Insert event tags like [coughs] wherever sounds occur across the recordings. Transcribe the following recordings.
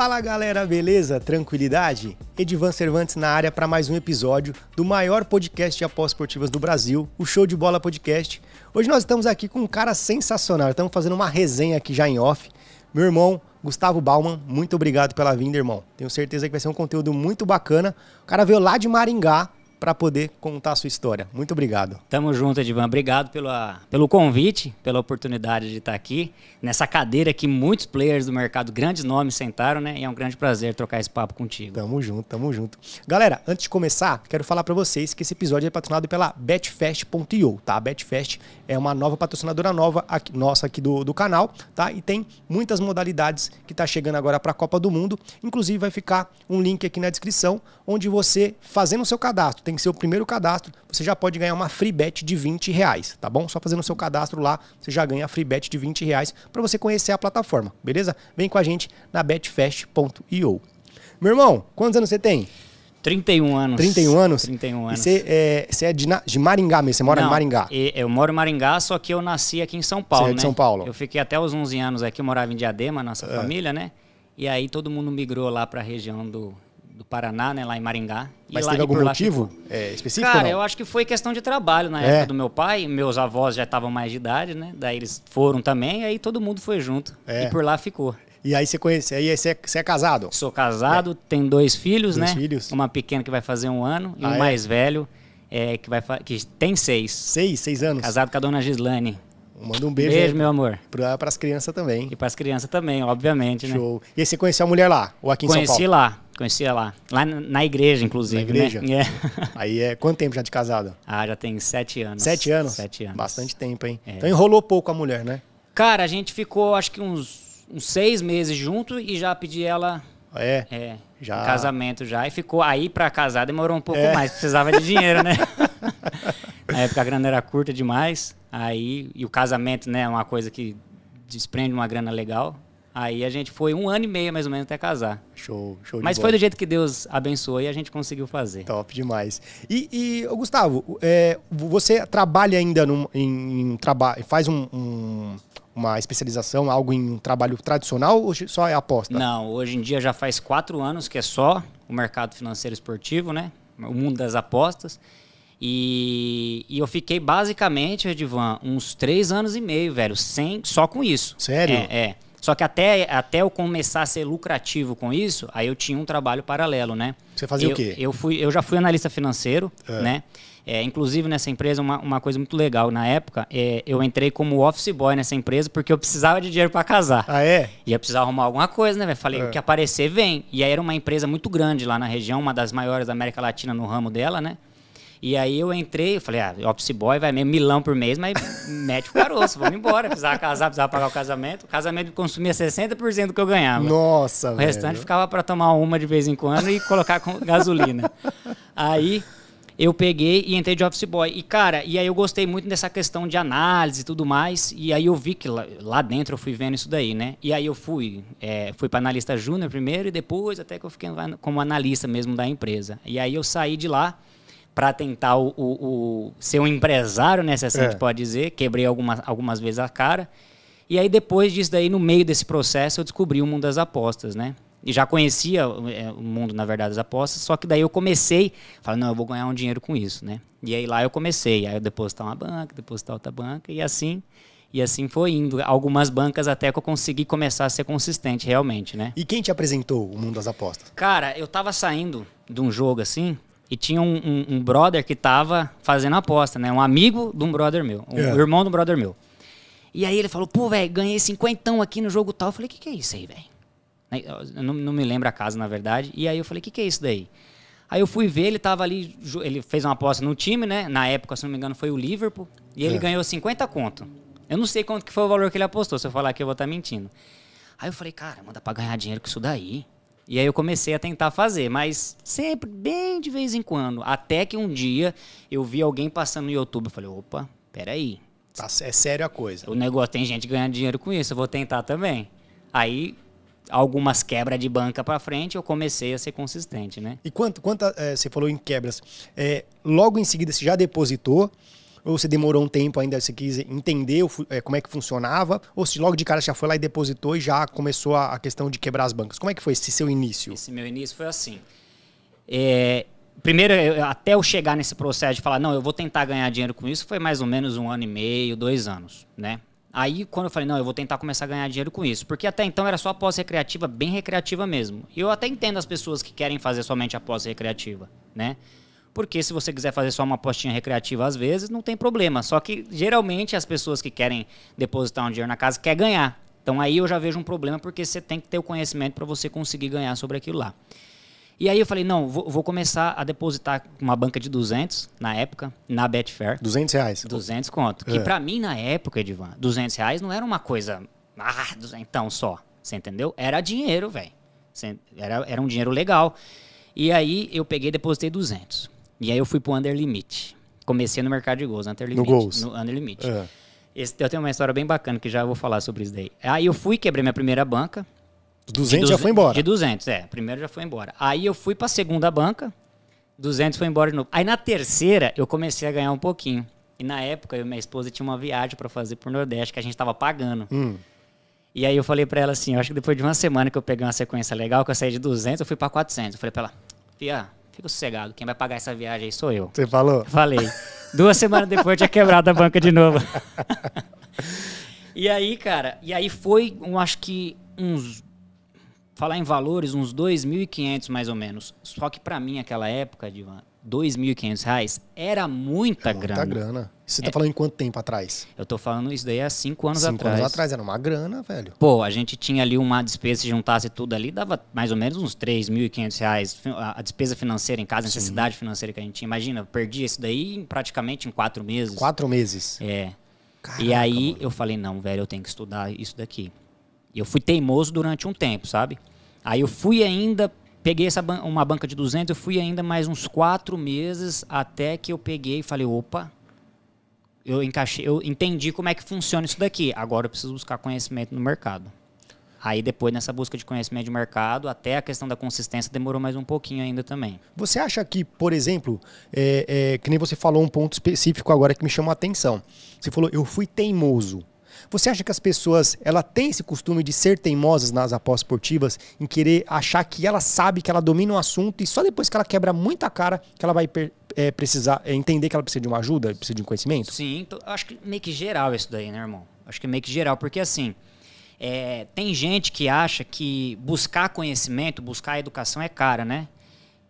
Fala galera, beleza? Tranquilidade? Edivan Cervantes na área para mais um episódio do maior podcast de apostas esportivas do Brasil, o Show de Bola Podcast. Hoje nós estamos aqui com um cara sensacional, estamos fazendo uma resenha aqui já em off. Meu irmão, Gustavo Bauman, muito obrigado pela vinda, irmão. Tenho certeza que vai ser um conteúdo muito bacana. O cara veio lá de Maringá, para poder contar a sua história. Muito obrigado. Tamo junto, Edivan. Obrigado pela, pelo convite, pela oportunidade de estar aqui nessa cadeira que muitos players do mercado, grandes nomes, sentaram, né? E é um grande prazer trocar esse papo contigo. Tamo junto, tamo junto. Galera, antes de começar, quero falar para vocês que esse episódio é patrocinado pela Betfest.io, tá? A Betfest é uma nova patrocinadora nova aqui, nossa aqui do, do canal, tá? E tem muitas modalidades que tá chegando agora para a Copa do Mundo. Inclusive vai ficar um link aqui na descrição onde você fazendo o seu cadastro tem que ser o primeiro cadastro, você já pode ganhar uma free bet de 20 reais, tá bom? Só fazendo o seu cadastro lá, você já ganha a free bet de 20 reais para você conhecer a plataforma, beleza? Vem com a gente na betfest.io. Meu irmão, quantos anos você tem? 31 anos. 31 anos? 31 anos. E você é, você é de, de Maringá mesmo? Você mora Não, em Maringá? Eu moro em Maringá, só que eu nasci aqui em São Paulo, Você é de né? São Paulo. Eu fiquei até os 11 anos aqui, eu morava em Diadema, nossa É. família, né? E aí todo mundo migrou lá pra região do, do Paraná, né? Lá em Maringá. Mas lá, teve algum motivo ficou. é, específico Cara, eu acho que foi questão de trabalho na É. época do meu pai. Meus avós já estavam mais de idade, né? Daí eles foram também, aí todo mundo foi junto. É. E por lá ficou. E aí você conhece, aí você é, você é casado? Sou casado, tenho dois filhos, Dois né? filhos. Uma pequena que vai fazer um ano e Ah, um é? mais velho é, que, vai que tem seis. Seis, seis anos? Casado com a dona Gislane. Manda um beijo, Beijo, meu amor. para as crianças também. E para as crianças também, obviamente, né? Show. E aí você conheceu a mulher lá? Ou aqui em São Conheci Paulo? lá, conheci lá. Lá na igreja, inclusive, Na igreja? né? [laughs] É. Aí é quanto tempo já de casado? Ah, já tem sete anos. Sete anos? Sete anos. Bastante tempo, hein? É. Então enrolou pouco a mulher, né? Cara, a gente ficou, acho que uns, uns seis meses junto e já pedi ela É. é, Já. casamento já. E ficou aí pra casar, demorou um pouco É. mais, precisava de dinheiro, né? [laughs] Na época a grana era curta demais. Aí, e o casamento, né, é uma coisa que desprende uma grana legal. Aí a gente foi um ano e meio mais ou menos até casar. Show, show de Mas bola. foi do jeito que Deus abençoou e a gente conseguiu fazer. Top demais. E, e, Gustavo, é, você trabalha ainda num, em, trabalho, faz um, um- uma especialização, algo em um trabalho tradicional ou só é aposta? Não, hoje em dia já faz quatro anos que é só o mercado financeiro esportivo, né? O mundo das apostas. E, e eu fiquei basicamente, Edivan, uns três anos e meio, velho, sem, só com isso. Sério? É, é. Só que até, até eu começar a ser lucrativo com isso, aí eu tinha um trabalho paralelo, né? Você fazia eu, o quê? Eu, fui, eu já fui analista financeiro, É. né? É, inclusive nessa empresa, uma, uma coisa muito legal, na época, é, eu entrei como office boy nessa empresa porque eu precisava de dinheiro para casar. Ah, é? Ia precisar arrumar alguma coisa, né? Falei, É. o que aparecer, vem. E aí era uma empresa muito grande lá na região, uma das maiores da América Latina no ramo dela, né? E aí eu entrei, eu falei, ah, office boy vai mesmo milão por mês, mas [laughs] mete o caroço, vamos embora. Precisava casar, precisava pagar o casamento. O casamento consumia 60% do que eu ganhava. Nossa, O velho. restante ficava para tomar uma de vez em quando e colocar com [laughs] gasolina. Aí eu peguei e entrei de office boy. E, cara, e aí eu gostei muito dessa questão de análise e tudo mais. E aí eu vi que lá, lá dentro eu fui vendo isso daí, né? E aí eu fui, é, fui para analista júnior primeiro e depois até que eu fiquei como analista mesmo da empresa. E aí eu saí de lá para tentar o, o- o- ser um empresário, né? Se assim a É. gente pode dizer. Quebrei algumas, algumas vezes a cara. E aí depois disso daí, no meio desse processo, eu descobri o mundo das apostas, né? E já conhecia é, o mundo, na verdade, das apostas, só que daí eu comecei, falei, não, eu vou ganhar um dinheiro com isso, né? E aí lá eu comecei, aí eu depositar uma banca, depositar outra banca, e assim, e assim foi indo. Algumas bancas até que eu consegui começar a ser consistente, realmente, né? E quem te apresentou o mundo das apostas? Cara, eu tava saindo de um jogo assim, e tinha um, um- um brother que tava fazendo aposta, né? Um amigo de um brother meu, um É. irmão de um brother meu. E aí ele falou, pô, velho, ganhei cinquentão aqui no jogo tal. Eu falei, o que, que é isso aí, velho? Eu não, não me lembro a casa, na verdade. E aí eu falei, o que, que é isso daí? Aí eu fui ver, ele tava ali, ele fez uma aposta no time, né? Na época, se não me engano, foi o Liverpool. E ele É. ganhou 50 conto. Eu não sei quanto que foi o valor que ele apostou. Se eu falar aqui, eu vou estar mentindo. Aí eu falei, cara, manda pra ganhar dinheiro com isso daí. E aí eu comecei a tentar fazer, mas sempre bem de vez em quando. Até que um dia eu vi alguém passando no YouTube. Eu falei, opa, peraí. Tá, é sério a coisa. O negócio tem gente ganhando dinheiro com isso, eu vou tentar também. Aí, algumas quebras de banca pra frente, eu comecei a ser consistente, né? E quanto, quanta, é, você falou em quebras, é, logo em seguida você já depositou Ou você demorou um tempo ainda, você quis entender é, como é que funcionava? Ou se logo de cara já foi lá e depositou e já começou a, questão de quebrar as bancas? Como é que foi esse seu início? Esse meu início foi assim. É, primeiro, até eu chegar nesse processo de falar, não, eu vou tentar ganhar dinheiro com isso, foi mais ou menos um ano e meio, dois anos, né? Aí, quando eu falei, não, eu vou tentar começar a ganhar dinheiro com isso. Porque até então era só pós-recreativa, bem recreativa mesmo. E eu até entendo as pessoas que querem fazer somente a pós-recreativa, né? Porque se você quiser fazer só uma apostinha recreativa às vezes, não tem problema. Só que geralmente as pessoas que querem depositar um dinheiro na casa querem ganhar. Então aí eu já vejo um problema porque você tem que ter o conhecimento para você conseguir ganhar sobre aquilo lá. E aí eu falei, não, vou, vou, começar a depositar uma banca de 200 na época, na Betfair. 200 reais? 200 conto. Que é. para mim, na época, Edivan, 200 reais não era uma coisa, ah, então só, você entendeu? Era dinheiro, velho. Era, era um dinheiro legal. E aí eu peguei e depositei 200. E aí eu fui pro Under Limit. Comecei no mercado de gols, Under Limit. No gols. No Under Limit. É. Esse, eu tenho uma história bem bacana que já vou falar sobre isso daí. Aí eu fui, quebrei minha primeira banca. 200 já foi embora? De 200, é. Primeiro já foi embora. Aí eu fui pra segunda banca, 200 foi embora de novo. Aí na terceira eu comecei a ganhar um pouquinho. E na época eu e minha esposa tinha uma viagem para fazer pro Nordeste que a gente tava pagando. Hum. E aí eu falei para ela assim, eu acho que depois de uma semana que eu peguei uma sequência legal, que eu saí de 200, eu fui para 400. Eu falei para ela, Fia, fica sossegado, quem vai pagar essa viagem aí sou eu. Você falou? Falei. Duas semanas depois tinha quebrado a banca de novo. [laughs] e aí, cara, e aí foi, eu acho que uns falar em valores, uns 2.500 mais ou menos. Só que para mim, aquela época, Divan, R$ 2.500 era muita é grana. Muita grana. Você tá é. falando em quanto tempo atrás? Eu tô falando isso daí há cinco anos cinco atrás. Cinco anos atrás, era uma grana, velho. Pô, a gente tinha ali uma despesa, se juntasse tudo ali, dava mais ou menos uns R$ 3.500 a despesa financeira em casa, a necessidade Sim. financeira que a gente tinha. Imagina, eu perdi isso daí praticamente em quatro meses. Quatro meses? É. Caraca, e aí mano. eu falei, não, velho, eu tenho que estudar isso daqui. E eu fui teimoso durante um tempo, sabe? Aí eu fui ainda, peguei essa ban uma banca de 200, eu fui ainda mais uns quatro meses até que eu peguei e falei, opa, eu encaixei, eu entendi como é que funciona isso daqui. Agora eu preciso buscar conhecimento no mercado. Aí depois nessa busca de conhecimento de mercado, até a questão da consistência demorou mais um pouquinho ainda também. Você acha que, por exemplo, é, é, que nem você falou um ponto específico agora que me chamou a atenção. Você falou, eu fui teimoso. Você acha que as pessoas ela têm esse costume de ser teimosas nas apostas esportivas, em querer achar que ela sabe que ela domina um assunto e só depois que ela quebra muita cara que ela vai é, precisar é, entender que ela precisa de uma ajuda, precisa de um conhecimento? Sim, tô, acho que meio que geral isso daí, né, irmão? Acho que meio que geral, porque assim. É, tem gente que acha que buscar conhecimento, buscar educação é cara, né?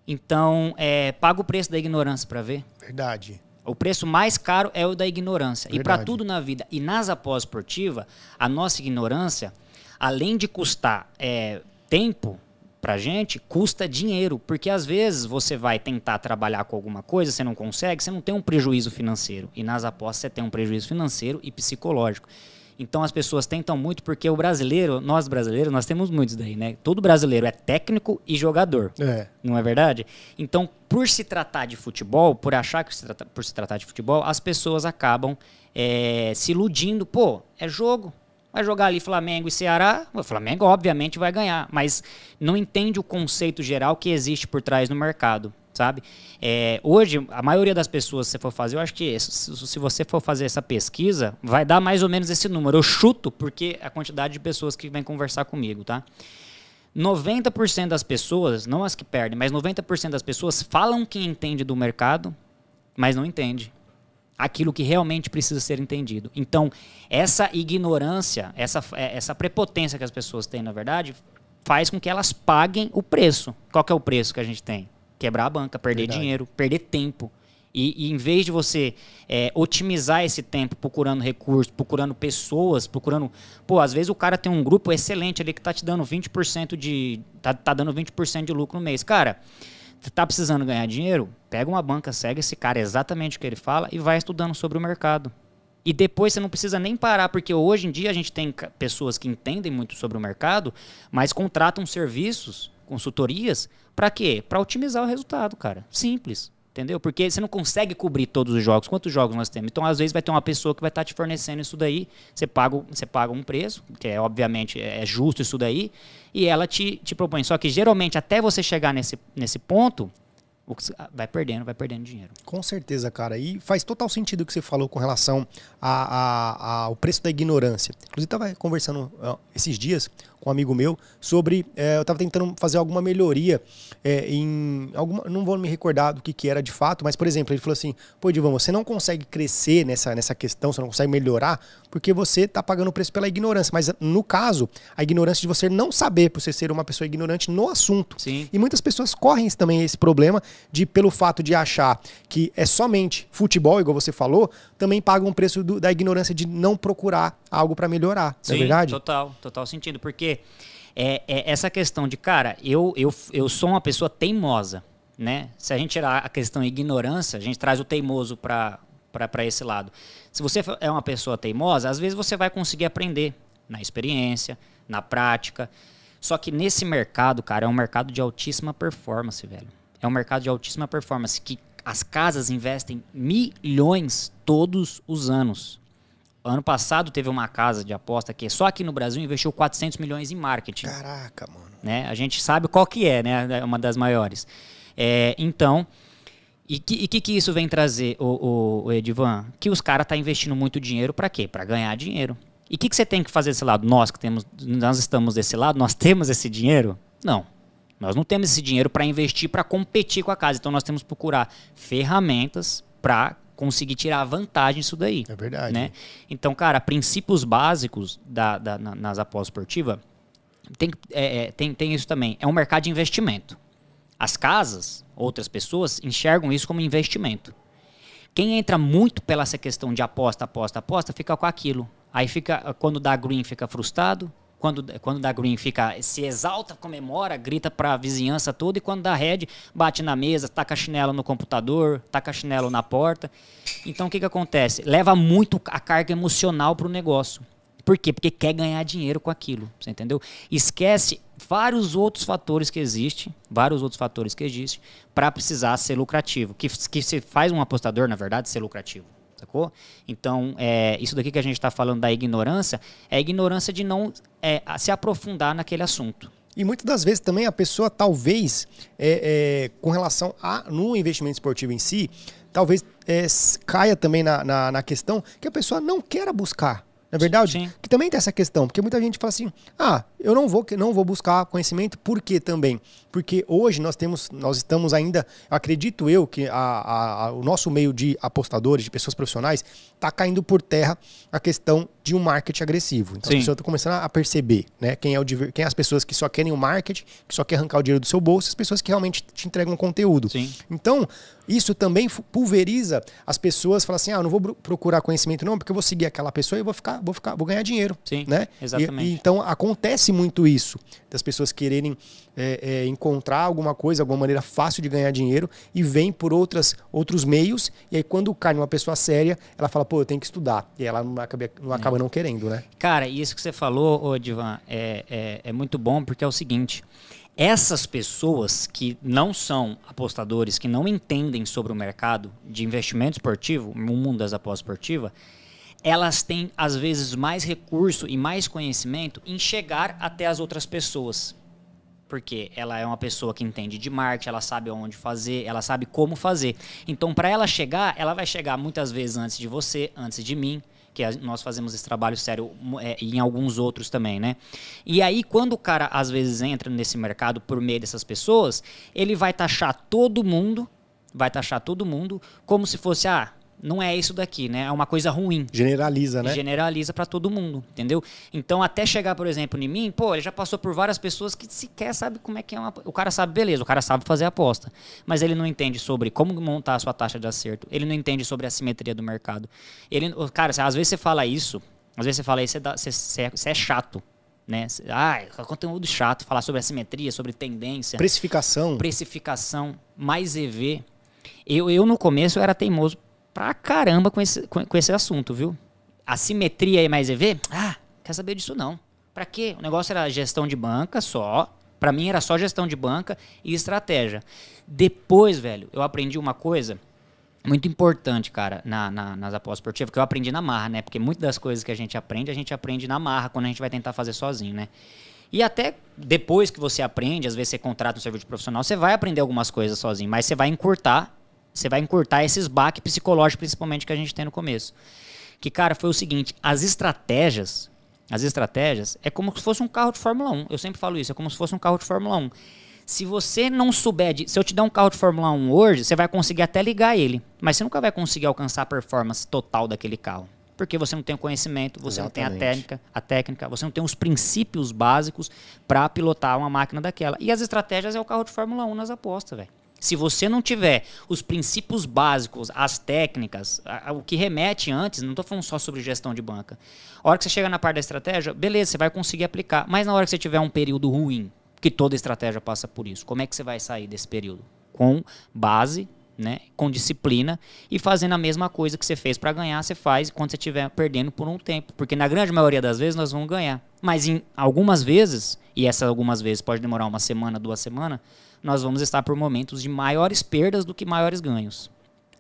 Então, é, paga o preço da ignorância para ver. Verdade. O preço mais caro é o da ignorância. Verdade. E para tudo na vida e nas após esportiva, a nossa ignorância, além de custar é, tempo para gente, custa dinheiro. Porque às vezes você vai tentar trabalhar com alguma coisa, você não consegue, você não tem um prejuízo financeiro. E nas apostas você tem um prejuízo financeiro e psicológico. Então as pessoas tentam muito porque o brasileiro, nós brasileiros, nós temos muitos daí, né? Todo brasileiro é técnico e jogador. É. Não é verdade? Então, por se tratar de futebol, por achar que se trata, por se tratar de futebol, as pessoas acabam é, se iludindo. Pô, é jogo. Vai jogar ali Flamengo e Ceará, o Flamengo obviamente vai ganhar, mas não entende o conceito geral que existe por trás no mercado sabe? É, hoje, a maioria das pessoas, se você for fazer, eu acho que se, você for fazer essa pesquisa, vai dar mais ou menos esse número. Eu chuto porque a quantidade de pessoas que vêm conversar comigo, tá? 90% das pessoas, não as que perdem, mas 90% das pessoas falam que entende do mercado, mas não entende aquilo que realmente precisa ser entendido. Então, essa ignorância, essa, é, essa prepotência que as pessoas têm, na verdade, faz com que elas paguem o preço. Qual é o preço que a gente tem? Quebrar a banca, perder Verdade. dinheiro, perder tempo. E, e, em vez de você é, otimizar esse tempo procurando recursos, procurando pessoas, procurando. Pô, às vezes o cara tem um grupo excelente ali que tá te dando 20% de. tá, tá dando 20% de lucro no mês. Cara, você tá precisando ganhar dinheiro? Pega uma banca, segue esse cara exatamente o que ele fala e vai estudando sobre o mercado. E depois você não precisa nem parar, porque hoje em dia a gente tem pessoas que entendem muito sobre o mercado, mas contratam serviços consultorias, para quê? Para otimizar o resultado, cara. Simples. Entendeu? Porque você não consegue cobrir todos os jogos. Quantos jogos nós temos? Então, às vezes, vai ter uma pessoa que vai estar tá te fornecendo isso daí. Você paga, você paga um preço, que é obviamente é justo isso daí, e ela te, te propõe. Só que geralmente, até você chegar nesse, nesse ponto, vai perdendo, vai perdendo dinheiro. Com certeza, cara. E faz total sentido o que você falou com relação ao preço da ignorância. Inclusive, estava conversando esses dias com um amigo meu sobre. É, eu estava tentando fazer alguma melhoria é, em. alguma Não vou me recordar do que, que era de fato, mas, por exemplo, ele falou assim: pô, Edivão, você não consegue crescer nessa, nessa questão, você não consegue melhorar, porque você está pagando o preço pela ignorância. Mas, no caso, a ignorância de você não saber, por você ser uma pessoa ignorante no assunto. Sim. E muitas pessoas correm também esse problema de, pelo fato de achar que é somente futebol, igual você falou, também pagam o preço do, da ignorância de não procurar algo para melhorar. Sim, não é verdade? Total, total sentido. Porque é, é, essa questão de, cara, eu, eu, eu sou uma pessoa teimosa. Né? Se a gente tirar a questão ignorância, a gente traz o teimoso para esse lado. Se você é uma pessoa teimosa, às vezes você vai conseguir aprender na experiência, na prática. Só que nesse mercado, cara, é um mercado de altíssima performance, velho. É um mercado de altíssima performance que as casas investem milhões todos os anos. Ano passado teve uma casa de aposta que só aqui no Brasil investiu 400 milhões em marketing. Caraca, mano. Né? A gente sabe qual que é, né? É uma das maiores. É, então, e o que, que, que isso vem trazer, o, o, o Edivan? Que os caras estão tá investindo muito dinheiro para quê? Para ganhar dinheiro. E o que, que você tem que fazer desse lado? Nós que temos, nós estamos desse lado, nós temos esse dinheiro? Não. Nós não temos esse dinheiro para investir para competir com a casa. Então nós temos que procurar ferramentas para conseguir tirar vantagem disso daí. É verdade. Né? Então, cara, princípios básicos da, da nas apostas esportivas tem, é, é, tem, tem isso também. É um mercado de investimento. As casas, outras pessoas, enxergam isso como investimento. Quem entra muito pela essa questão de aposta, aposta, aposta, fica com aquilo. Aí fica, quando dá green, fica frustrado, quando, quando dá green, fica se exalta, comemora, grita para a vizinhança toda. E quando dá red, bate na mesa, taca chinelo no computador, taca chinelo na porta. Então o que, que acontece? Leva muito a carga emocional para o negócio. Por quê? Porque quer ganhar dinheiro com aquilo, você entendeu? Esquece vários outros fatores que existem, vários outros fatores que existem, para precisar ser lucrativo. Que, que se faz um apostador, na verdade, ser lucrativo sacou? Então, é, isso daqui que a gente está falando da ignorância é a ignorância de não é, se aprofundar naquele assunto. E muitas das vezes também a pessoa, talvez, é, é, com relação a no investimento esportivo em si, talvez é, caia também na, na, na, questão que a pessoa não queira buscar. Na é verdade, Sim. que também tem essa questão, porque muita gente fala assim: "Ah, eu não vou não vou buscar conhecimento, por quê também? Porque hoje nós temos nós estamos ainda, acredito eu que a, a, a o nosso meio de apostadores, de pessoas profissionais, está caindo por terra a questão de um marketing agressivo. Então Sim. as pessoas estão começando a perceber, né, quem é o quem é as pessoas que só querem o marketing, que só quer arrancar o dinheiro do seu bolso, as pessoas que realmente te entregam conteúdo. Sim. Então, isso também pulveriza as pessoas, fala assim: "Ah, eu não vou procurar conhecimento não, porque eu vou seguir aquela pessoa e vou ficar vou ficar, vou ganhar dinheiro. Sim, né? exatamente. E, e, então acontece muito isso, das pessoas quererem é, é, encontrar alguma coisa, alguma maneira fácil de ganhar dinheiro e vem por outras, outros meios. E aí quando cai numa pessoa séria, ela fala, pô, eu tenho que estudar. E ela não acaba não, acaba é. não querendo, né? Cara, isso que você falou, ô Divan, é, é, é muito bom porque é o seguinte essas pessoas que não são apostadores, que não entendem sobre o mercado de investimento esportivo, no mundo das apostas esportivas, elas têm às vezes mais recurso e mais conhecimento em chegar até as outras pessoas. Porque ela é uma pessoa que entende de marketing, ela sabe onde fazer, ela sabe como fazer. Então, para ela chegar, ela vai chegar muitas vezes antes de você, antes de mim, que nós fazemos esse trabalho sério é, em alguns outros também, né? E aí, quando o cara às vezes entra nesse mercado por meio dessas pessoas, ele vai taxar todo mundo, vai taxar todo mundo como se fosse, ah, não é isso daqui, né? É uma coisa ruim. Generaliza, né? Generaliza para todo mundo, entendeu? Então, até chegar, por exemplo, em mim, pô, ele já passou por várias pessoas que sequer sabe como é que é uma. O cara sabe, beleza, o cara sabe fazer aposta. Mas ele não entende sobre como montar a sua taxa de acerto. Ele não entende sobre a simetria do mercado. Ele, cara, às vezes você fala isso, às vezes você fala isso, você, você, você, é, é chato. Né? Ah, é conteúdo chato, falar sobre assimetria, sobre tendência. Precificação. Precificação, mais EV. Eu, eu no começo era teimoso pra caramba com esse, com, com esse assunto, viu? Assimetria e mais EV? Ah, quer saber disso não. Pra quê? O negócio era gestão de banca só. Pra mim era só gestão de banca e estratégia. Depois, velho, eu aprendi uma coisa muito importante, cara, na, na, nas apostas esportivas, que eu aprendi na marra, né? Porque muitas das coisas que a gente aprende, a gente aprende na marra quando a gente vai tentar fazer sozinho, né? E até depois que você aprende, às vezes você contrata um serviço profissional, você vai aprender algumas coisas sozinho, mas você vai encurtar, você vai encurtar esses baques psicológicos, principalmente, que a gente tem no começo. Que, cara, foi o seguinte, as estratégias, as estratégias, é como se fosse um carro de Fórmula 1. Eu sempre falo isso, é como se fosse um carro de Fórmula 1. Se você não souber, de, se eu te der um carro de Fórmula 1 hoje, você vai conseguir até ligar ele, mas você nunca vai conseguir alcançar a performance total daquele carro porque você não tem o conhecimento, você Exatamente. não tem a técnica, a técnica, você não tem os princípios básicos para pilotar uma máquina daquela. E as estratégias é o carro de Fórmula 1 nas apostas, velho. Se você não tiver os princípios básicos, as técnicas, o que remete antes, não estou falando só sobre gestão de banca. A hora que você chega na parte da estratégia, beleza, você vai conseguir aplicar. Mas na hora que você tiver um período ruim, que toda estratégia passa por isso, como é que você vai sair desse período? Com base né, com disciplina e fazendo a mesma coisa que você fez para ganhar, você faz quando você estiver perdendo por um tempo, porque na grande maioria das vezes nós vamos ganhar. Mas em algumas vezes, e essas algumas vezes pode demorar uma semana, duas semanas, nós vamos estar por momentos de maiores perdas do que maiores ganhos.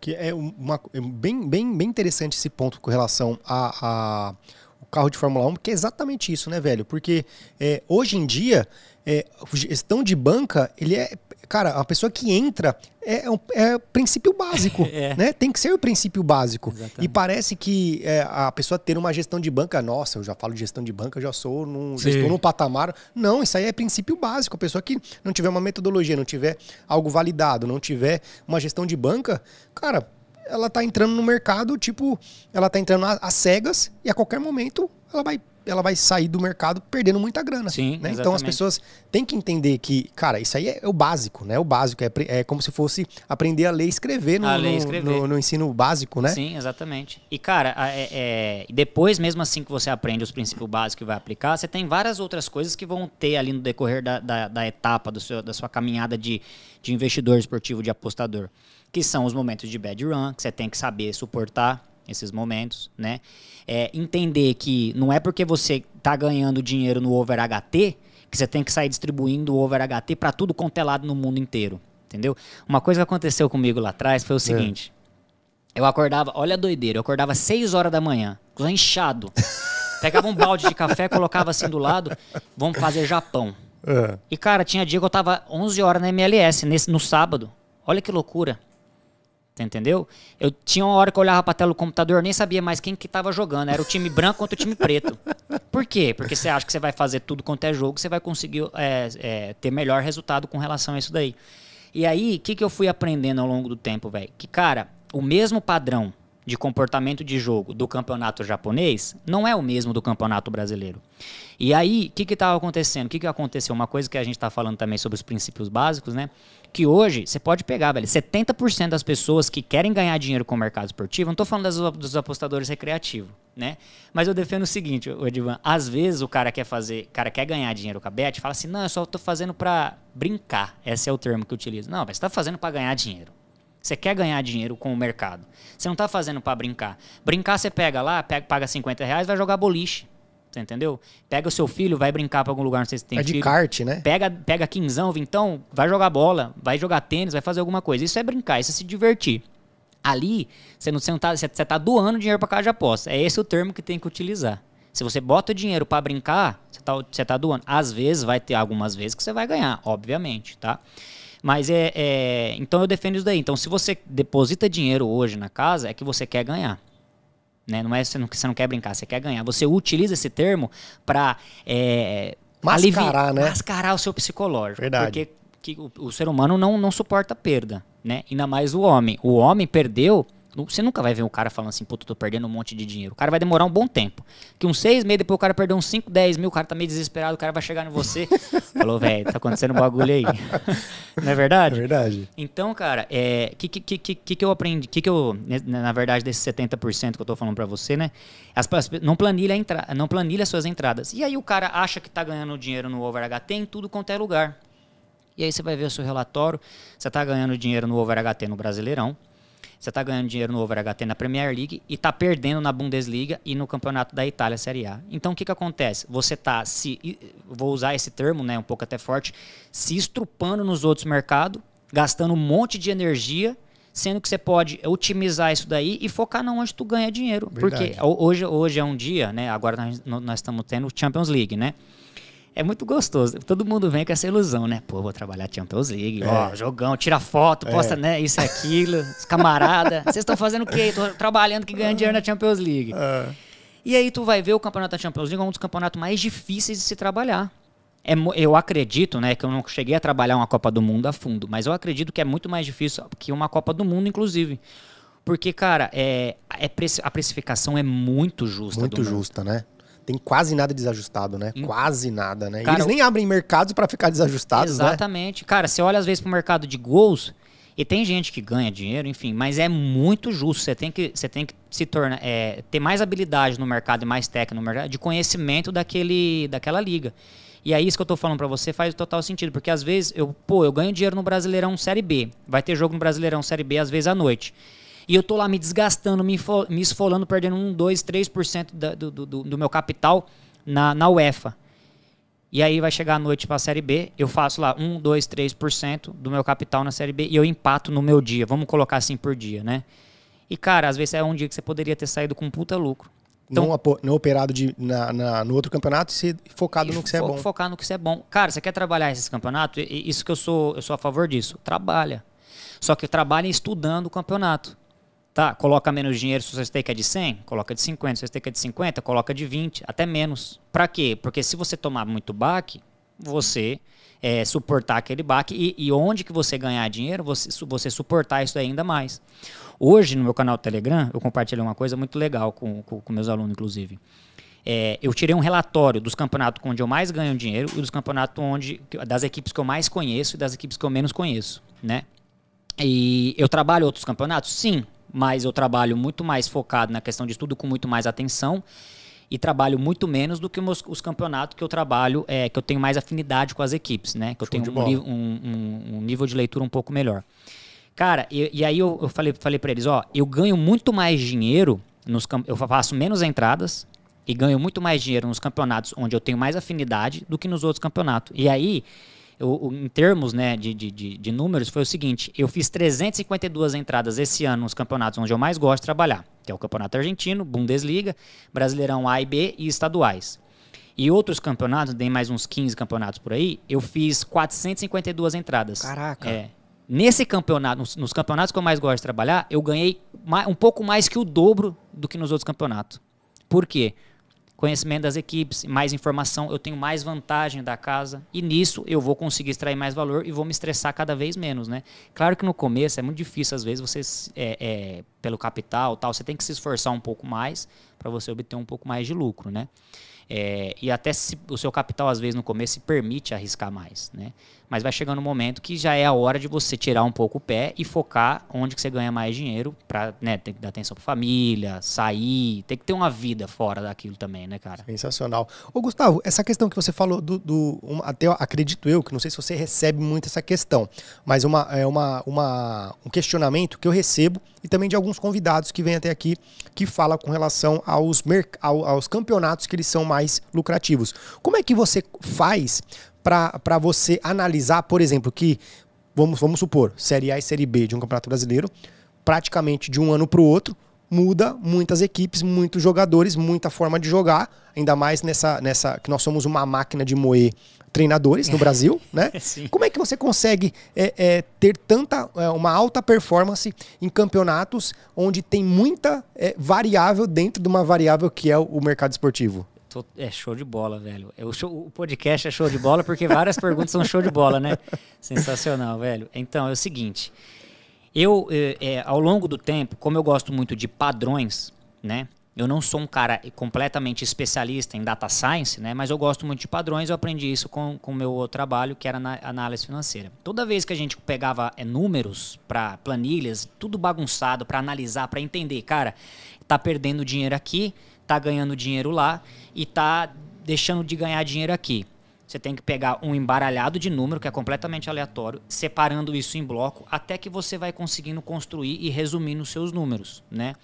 Que é uma, é bem, bem, bem interessante esse ponto com relação a, a o carro de Fórmula 1, porque é exatamente isso, né, velho? Porque é, hoje em dia, é, gestão de banca, ele é cara, a pessoa que entra é, é, um, é princípio básico, [laughs] é. né? Tem que ser o princípio básico. Exatamente. E parece que é, a pessoa ter uma gestão de banca, nossa, eu já falo de gestão de banca, eu já sou num, já estou num patamar. Não, isso aí é princípio básico. A pessoa que não tiver uma metodologia, não tiver algo validado, não tiver uma gestão de banca, cara, ela tá entrando no mercado, tipo, ela tá entrando às cegas e a qualquer momento ela vai ela vai sair do mercado perdendo muita grana. Sim, né? Então as pessoas têm que entender que, cara, isso aí é, o básico, né? O básico é, é como se fosse aprender a ler e escrever no, no, escrever. no, no ensino básico, né? Sim, exatamente. E, cara, é, é, depois, mesmo assim que você aprende os princípios básicos e vai aplicar, você tem várias outras coisas que vão ter ali no decorrer da, da, da etapa do seu, da sua caminhada de, de investidor esportivo, de apostador. Que são os momentos de bad run, que você tem que saber suportar esses momentos, né? É, entender que não é porque você tá ganhando dinheiro no over HT que você tem que sair distribuindo o over HT para tudo contelado é no mundo inteiro, entendeu? Uma coisa que aconteceu comigo lá atrás foi o é. seguinte. É. Eu acordava, olha a doideira, eu acordava 6 horas da manhã, inchado. [laughs] Pegava um balde de café, colocava assim do lado, vamos fazer Japão. É. E cara, tinha dia que eu tava 11 horas na MLS, nesse, no sábado. Olha que loucura entendeu? Eu tinha uma hora que eu olhava pra tela do computador, nem sabia mais quem que tava jogando. Era o time branco contra o time preto. [laughs] Por quê? Porque você acha que você vai fazer tudo quanto é jogo, você vai conseguir é, é, ter melhor resultado com relação a isso daí. E aí, o que, que eu fui aprendendo ao longo do tempo, velho? Que, cara, o mesmo padrão de comportamento de jogo do campeonato japonês não é o mesmo do campeonato brasileiro. E aí, o que estava acontecendo? O que, que aconteceu? Uma coisa que a gente está falando também sobre os princípios básicos, né? Que hoje, você pode pegar, velho, 70% das pessoas que querem ganhar dinheiro com o mercado esportivo, não estou falando das, dos apostadores recreativos, né? Mas eu defendo o seguinte, Edivan, às vezes o cara quer fazer, cara quer ganhar dinheiro com a bet, fala assim, não, eu só estou fazendo para brincar. Esse é o termo que eu utilizo. Não, você está fazendo para ganhar dinheiro. Você quer ganhar dinheiro com o mercado. Você não está fazendo para brincar. Brincar, você pega lá, pega, paga 50 reais, vai jogar boliche. Você entendeu? Pega o seu filho, vai brincar para algum lugar, não sei se tem é filho. de kart, né? Pega, pega quinzão, vintão, vai jogar bola, vai jogar tênis, vai fazer alguma coisa. Isso é brincar, isso é se divertir. Ali, você não, você não tá, você, você tá doando dinheiro para casa de aposta. É esse o termo que tem que utilizar. Se você bota o dinheiro para brincar, você tá, você tá doando. Às vezes, vai ter algumas vezes que você vai ganhar, obviamente, tá? Mas é, é, Então eu defendo isso daí. Então, se você deposita dinheiro hoje na casa, é que você quer ganhar. Né? Não é você não, você não quer brincar, você quer ganhar. Você utiliza esse termo para é, mascarar, né? mascarar o seu psicológico. Verdade. Porque que o, o, ser humano não, não suporta perda, né? Ainda mais o homem. O homem perdeu você nunca vai ver um cara falando assim, puto, tô perdendo um monte de dinheiro. O cara vai demorar um bom tempo. Que uns seis meses depois o cara perdeu uns 5, 10 mil, o cara tá meio desesperado, o cara vai chegar em você. [laughs] Falou, velho, tá acontecendo um bagulho aí. [laughs] Não é verdade? É verdade. Então, cara, o é, que, que, que, que, que eu aprendi? que, que eu, né, na verdade, desses 70% que eu tô falando pra você, né? As, não, planilha entra, não planilha suas entradas. E aí o cara acha que tá ganhando dinheiro no OverHT em tudo quanto é lugar. E aí você vai ver o seu relatório, você tá ganhando dinheiro no OverHT no Brasileirão você está ganhando dinheiro no Over HT na Premier League e está perdendo na Bundesliga e no Campeonato da Itália Série A. Então o que, que acontece? Você está se. Vou usar esse termo, né, um pouco até forte, se estrupando nos outros mercados, gastando um monte de energia sendo que você pode otimizar isso daí e focar na onde tu ganha dinheiro. Verdade. Porque hoje, hoje é um dia, né? Agora nós, nós estamos tendo Champions League, né? É muito gostoso. Todo mundo vem com essa ilusão, né? Pô, vou trabalhar Champions League, é. ó, jogão, tira foto, é. posta, né, isso e aquilo, os camarada. [laughs] Vocês estão fazendo o quê? Tô trabalhando que ganha dinheiro na Champions League. É. E aí tu vai ver o campeonato da Champions League é um dos campeonatos mais difíceis de se trabalhar. É, eu acredito, né, que eu não cheguei a trabalhar uma Copa do Mundo a fundo, mas eu acredito que é muito mais difícil que uma Copa do Mundo, inclusive. Porque, cara, é, é a precificação é muito justa. Muito justa, né? Tem quase nada desajustado, né? Hum. Quase nada, né? Cara, eles nem abrem mercados para ficar desajustados, né? Exatamente. Né? Cara, você olha às vezes pro mercado de gols e tem gente que ganha dinheiro, enfim, mas é muito justo. Você tem que, você tem que se tornar, é, ter mais habilidade no mercado e mais técnica no mercado, de conhecimento daquele, daquela liga. E é isso que eu tô falando para você faz total sentido, porque às vezes eu, pô, eu ganho dinheiro no Brasileirão Série B. Vai ter jogo no Brasileirão Série B às vezes à noite. E eu tô lá me desgastando, me, me esfolando, perdendo 1, 2, 3% da, do, do, do meu capital na, na UEFA. E aí vai chegar a noite para a Série B, eu faço lá 1, 2, 3% do meu capital na Série B e eu empato no meu dia. Vamos colocar assim por dia, né? E, cara, às vezes é um dia que você poderia ter saído com um puta lucro. Então, não, não operado de, na, na, no outro campeonato e ser focado no que você é bom. Focar no que você é bom. Cara, você quer trabalhar esses campeonatos? Isso que eu sou, eu sou a favor disso. Trabalha. Só que trabalha estudando o campeonato. Tá, coloca menos dinheiro se seu stake é de 100, coloca de 50. Se seu stake é de 50, coloca de 20, até menos. Para quê? Porque se você tomar muito baque, você é, suportar aquele baque e, e, onde que você ganhar dinheiro, você, você suportar isso ainda mais. Hoje, no meu canal Telegram, eu compartilhei uma coisa muito legal com, com, com meus alunos, inclusive. É, eu tirei um relatório dos campeonatos onde eu mais ganho dinheiro e dos campeonatos onde das equipes que eu mais conheço e das equipes que eu menos conheço, né? E eu trabalho outros campeonatos? Sim, mas eu trabalho muito mais focado na questão de estudo com muito mais atenção e trabalho muito menos do que os, os campeonatos que eu trabalho, é, que eu tenho mais afinidade com as equipes, né? Que eu tenho um, um, um, um, nível de leitura um pouco melhor. Cara, e, e aí eu, eu, falei, falei para eles, ó, eu ganho muito mais dinheiro, nos, eu faço menos entradas e ganho muito mais dinheiro nos campeonatos onde eu tenho mais afinidade do que nos outros campeonatos. E aí eu, em termos né, de, de, de, números, foi o seguinte: eu fiz 352 entradas esse ano nos campeonatos onde eu mais gosto de trabalhar, que é o Campeonato Argentino, Bundesliga, Brasileirão A e B e estaduais. E outros campeonatos, dei mais uns 15 campeonatos por aí, eu fiz 452 entradas. Caraca! É. Nesse campeonato, nos, nos, campeonatos que eu mais gosto de trabalhar, eu ganhei um pouco mais que o dobro do que nos outros campeonatos. Por quê? Conhecimento das equipes, mais informação, eu tenho mais vantagem da casa e nisso eu vou conseguir extrair mais valor e vou me estressar cada vez menos, né? Claro que no começo é muito difícil às vezes você é, é, pelo capital tal, você tem que se esforçar um pouco mais para você obter um pouco mais de lucro, né? É, e até se, o seu capital, às vezes, no começo, se permite arriscar mais. Né? Mas vai chegando um momento que já é a hora de você tirar um pouco o pé e focar onde que você ganha mais dinheiro para né, ter que dar atenção para família, sair, tem que ter uma vida fora daquilo também, né, cara? Sensacional. Ô, Gustavo, essa questão que você falou do. do uma, até acredito eu, que não sei se você recebe muito essa questão, mas uma, é uma, uma, um questionamento que eu recebo e também de alguns convidados que vêm até aqui que fala com relação aos, aos campeonatos que eles são mais lucrativos. Como é que você faz para você analisar, por exemplo, que, vamos, vamos supor, Série A e Série B de um Campeonato Brasileiro, praticamente de um ano para o outro, muda muitas equipes, muitos jogadores, muita forma de jogar, ainda mais nessa, nessa que nós somos uma máquina de moer treinadores no Brasil, né? [laughs] Sim. Como é que você consegue é, é, ter tanta é, uma alta performance em campeonatos onde tem muita é, variável dentro de uma variável que é o, o mercado esportivo? É show de bola, velho. É, o, show, o podcast é show de bola porque várias [laughs] perguntas são show de bola, né? Sensacional, velho. Então, é o seguinte. Eu, é, é, ao longo do tempo, como eu gosto muito de padrões, né? Eu não sou um cara completamente especialista em data science, né? Mas eu gosto muito de padrões. Eu aprendi isso com o meu trabalho, que era na análise financeira. Toda vez que a gente pegava é, números para planilhas, tudo bagunçado para analisar, para entender, cara, tá perdendo dinheiro aqui, tá ganhando dinheiro lá e tá deixando de ganhar dinheiro aqui. Você tem que pegar um embaralhado de número que é completamente aleatório, separando isso em bloco, até que você vai conseguindo construir e resumir nos seus números, né?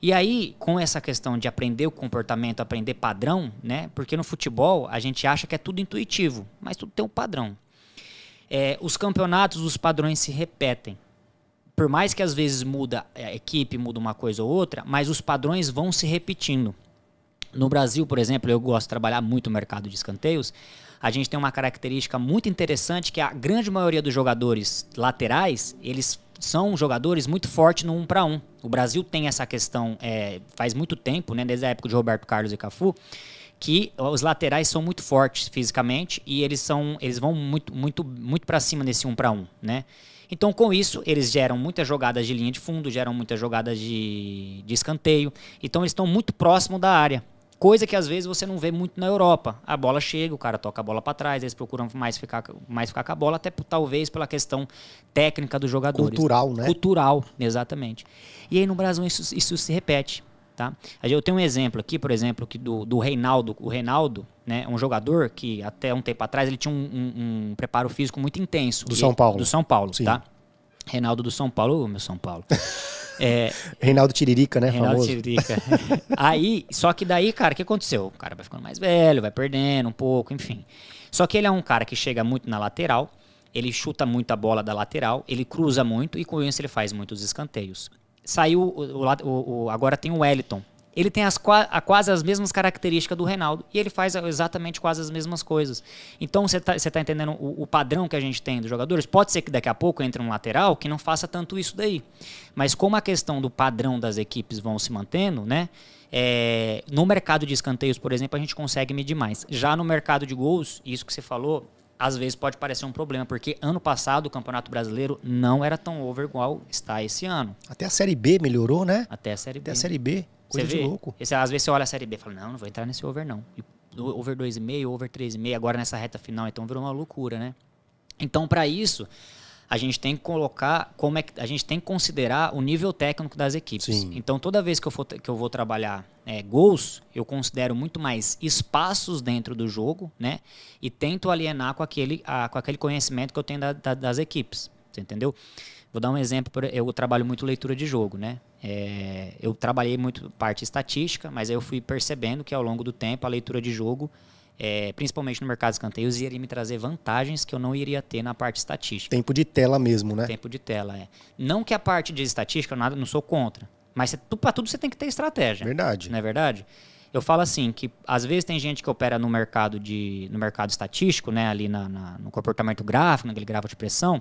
E aí, com essa questão de aprender o comportamento, aprender padrão, né? Porque no futebol a gente acha que é tudo intuitivo, mas tudo tem um padrão. É, os campeonatos, os padrões se repetem. Por mais que às vezes muda a equipe, muda uma coisa ou outra, mas os padrões vão se repetindo. No Brasil, por exemplo, eu gosto de trabalhar muito no mercado de escanteios. a gente tem uma característica muito interessante que a grande maioria dos jogadores laterais, eles são jogadores muito fortes no um para um. O Brasil tem essa questão é, faz muito tempo, né, desde a época de Roberto Carlos e Cafu, que os laterais são muito fortes fisicamente e eles são eles vão muito muito muito para cima nesse um para um, né? Então, com isso, eles geram muitas jogadas de linha de fundo, geram muitas jogadas de, de escanteio. Então, eles estão muito próximo da área. Coisa que às vezes você não vê muito na Europa. A bola chega, o cara toca a bola para trás, eles procuram mais ficar, mais ficar com a bola, até talvez pela questão técnica dos jogadores. Cultural, né? Cultural, exatamente. E aí no Brasil isso, isso se repete. Tá? Eu tenho um exemplo aqui, por exemplo, que do, do Reinaldo. O Reinaldo, né, um jogador que até um tempo atrás ele tinha um, um, um preparo físico muito intenso. Do São Paulo. Do São Paulo, Sim. tá? Reinaldo do São Paulo, meu São Paulo. [laughs] É, Reinaldo Tiririca, né? Reinaldo famoso. Tiririca. [laughs] Aí, só que daí, cara, o que aconteceu? O cara vai ficando mais velho, vai perdendo um pouco, enfim. Só que ele é um cara que chega muito na lateral, ele chuta muito a bola da lateral, ele cruza muito e com isso ele faz muitos escanteios. Saiu, o, o, o agora tem o Wellington, ele tem as, a, quase as mesmas características do Reinaldo e ele faz exatamente quase as mesmas coisas. Então você está tá entendendo o, o, padrão que a gente tem dos jogadores? Pode ser que daqui a pouco entre um lateral que não faça tanto isso daí. Mas como a questão do padrão das equipes vão se mantendo, né? É, no mercado de escanteios, por exemplo, a gente consegue medir mais. Já no mercado de gols, isso que você falou, às vezes pode parecer um problema, porque ano passado o Campeonato Brasileiro não era tão over igual está esse ano. Até a Série B melhorou, né? Até a Série B. Até a Série B. Coisa você de vê, louco. Esse, às vezes você olha a Série B e fala, não, não vou entrar nesse over não. E, over 2,5, over 3,5, agora nessa reta final, então virou uma loucura, né? Então, para isso, a gente tem que colocar como é que a gente tem que considerar o nível técnico das equipes. Sim. Então, toda vez que eu, for, que eu vou trabalhar é, gols, eu considero muito mais espaços dentro do jogo, né? E tento alienar com aquele, a, com aquele conhecimento que eu tenho da, da, das equipes. Você entendeu? Vou dar um exemplo, eu trabalho muito leitura de jogo, né? É, eu trabalhei muito parte estatística, mas aí eu fui percebendo que ao longo do tempo a leitura de jogo, é, principalmente no mercado de escanteios, iria me trazer vantagens que eu não iria ter na parte estatística. Tempo de tela mesmo, né? Tempo de tela, é. Não que a parte de estatística, eu nada, não sou contra, mas para tudo você tem que ter estratégia. Verdade. Não é verdade? Eu falo assim que às vezes tem gente que opera no mercado de no mercado estatístico, né, ali na, na no comportamento gráfico, naquele gráfico de pressão,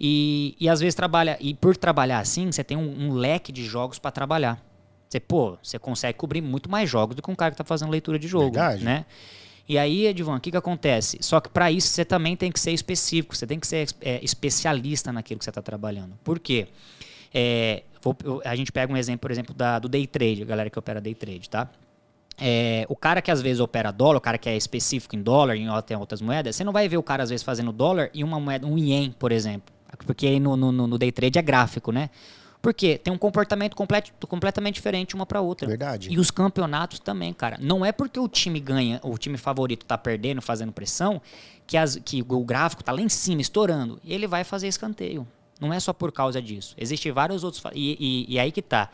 e, e às vezes trabalha, e por trabalhar assim, você tem um, um leque de jogos para trabalhar. Você, pô, você consegue cobrir muito mais jogos do que um cara que está fazendo leitura de jogo, Verdade. né? E aí, Edvan, o que, que acontece? Só que para isso você também tem que ser específico, você tem que ser é, especialista naquilo que você está trabalhando. Por quê? É, vou, a gente pega um exemplo, por exemplo, da, do day trade, a galera que opera day trade, tá? É, o cara que às vezes opera dólar, o cara que é específico em dólar, em outras moedas, você não vai ver o cara às vezes fazendo dólar e uma moeda, um ien, por exemplo. Porque no, no, no day trade é gráfico, né? Porque tem um comportamento complet, completamente diferente uma para outra. Verdade. E os campeonatos também, cara. Não é porque o time ganha, o time favorito tá perdendo, fazendo pressão, que, as, que o gráfico tá lá em cima, estourando. E ele vai fazer escanteio. Não é só por causa disso. Existem vários outros. E, e, e aí que tá.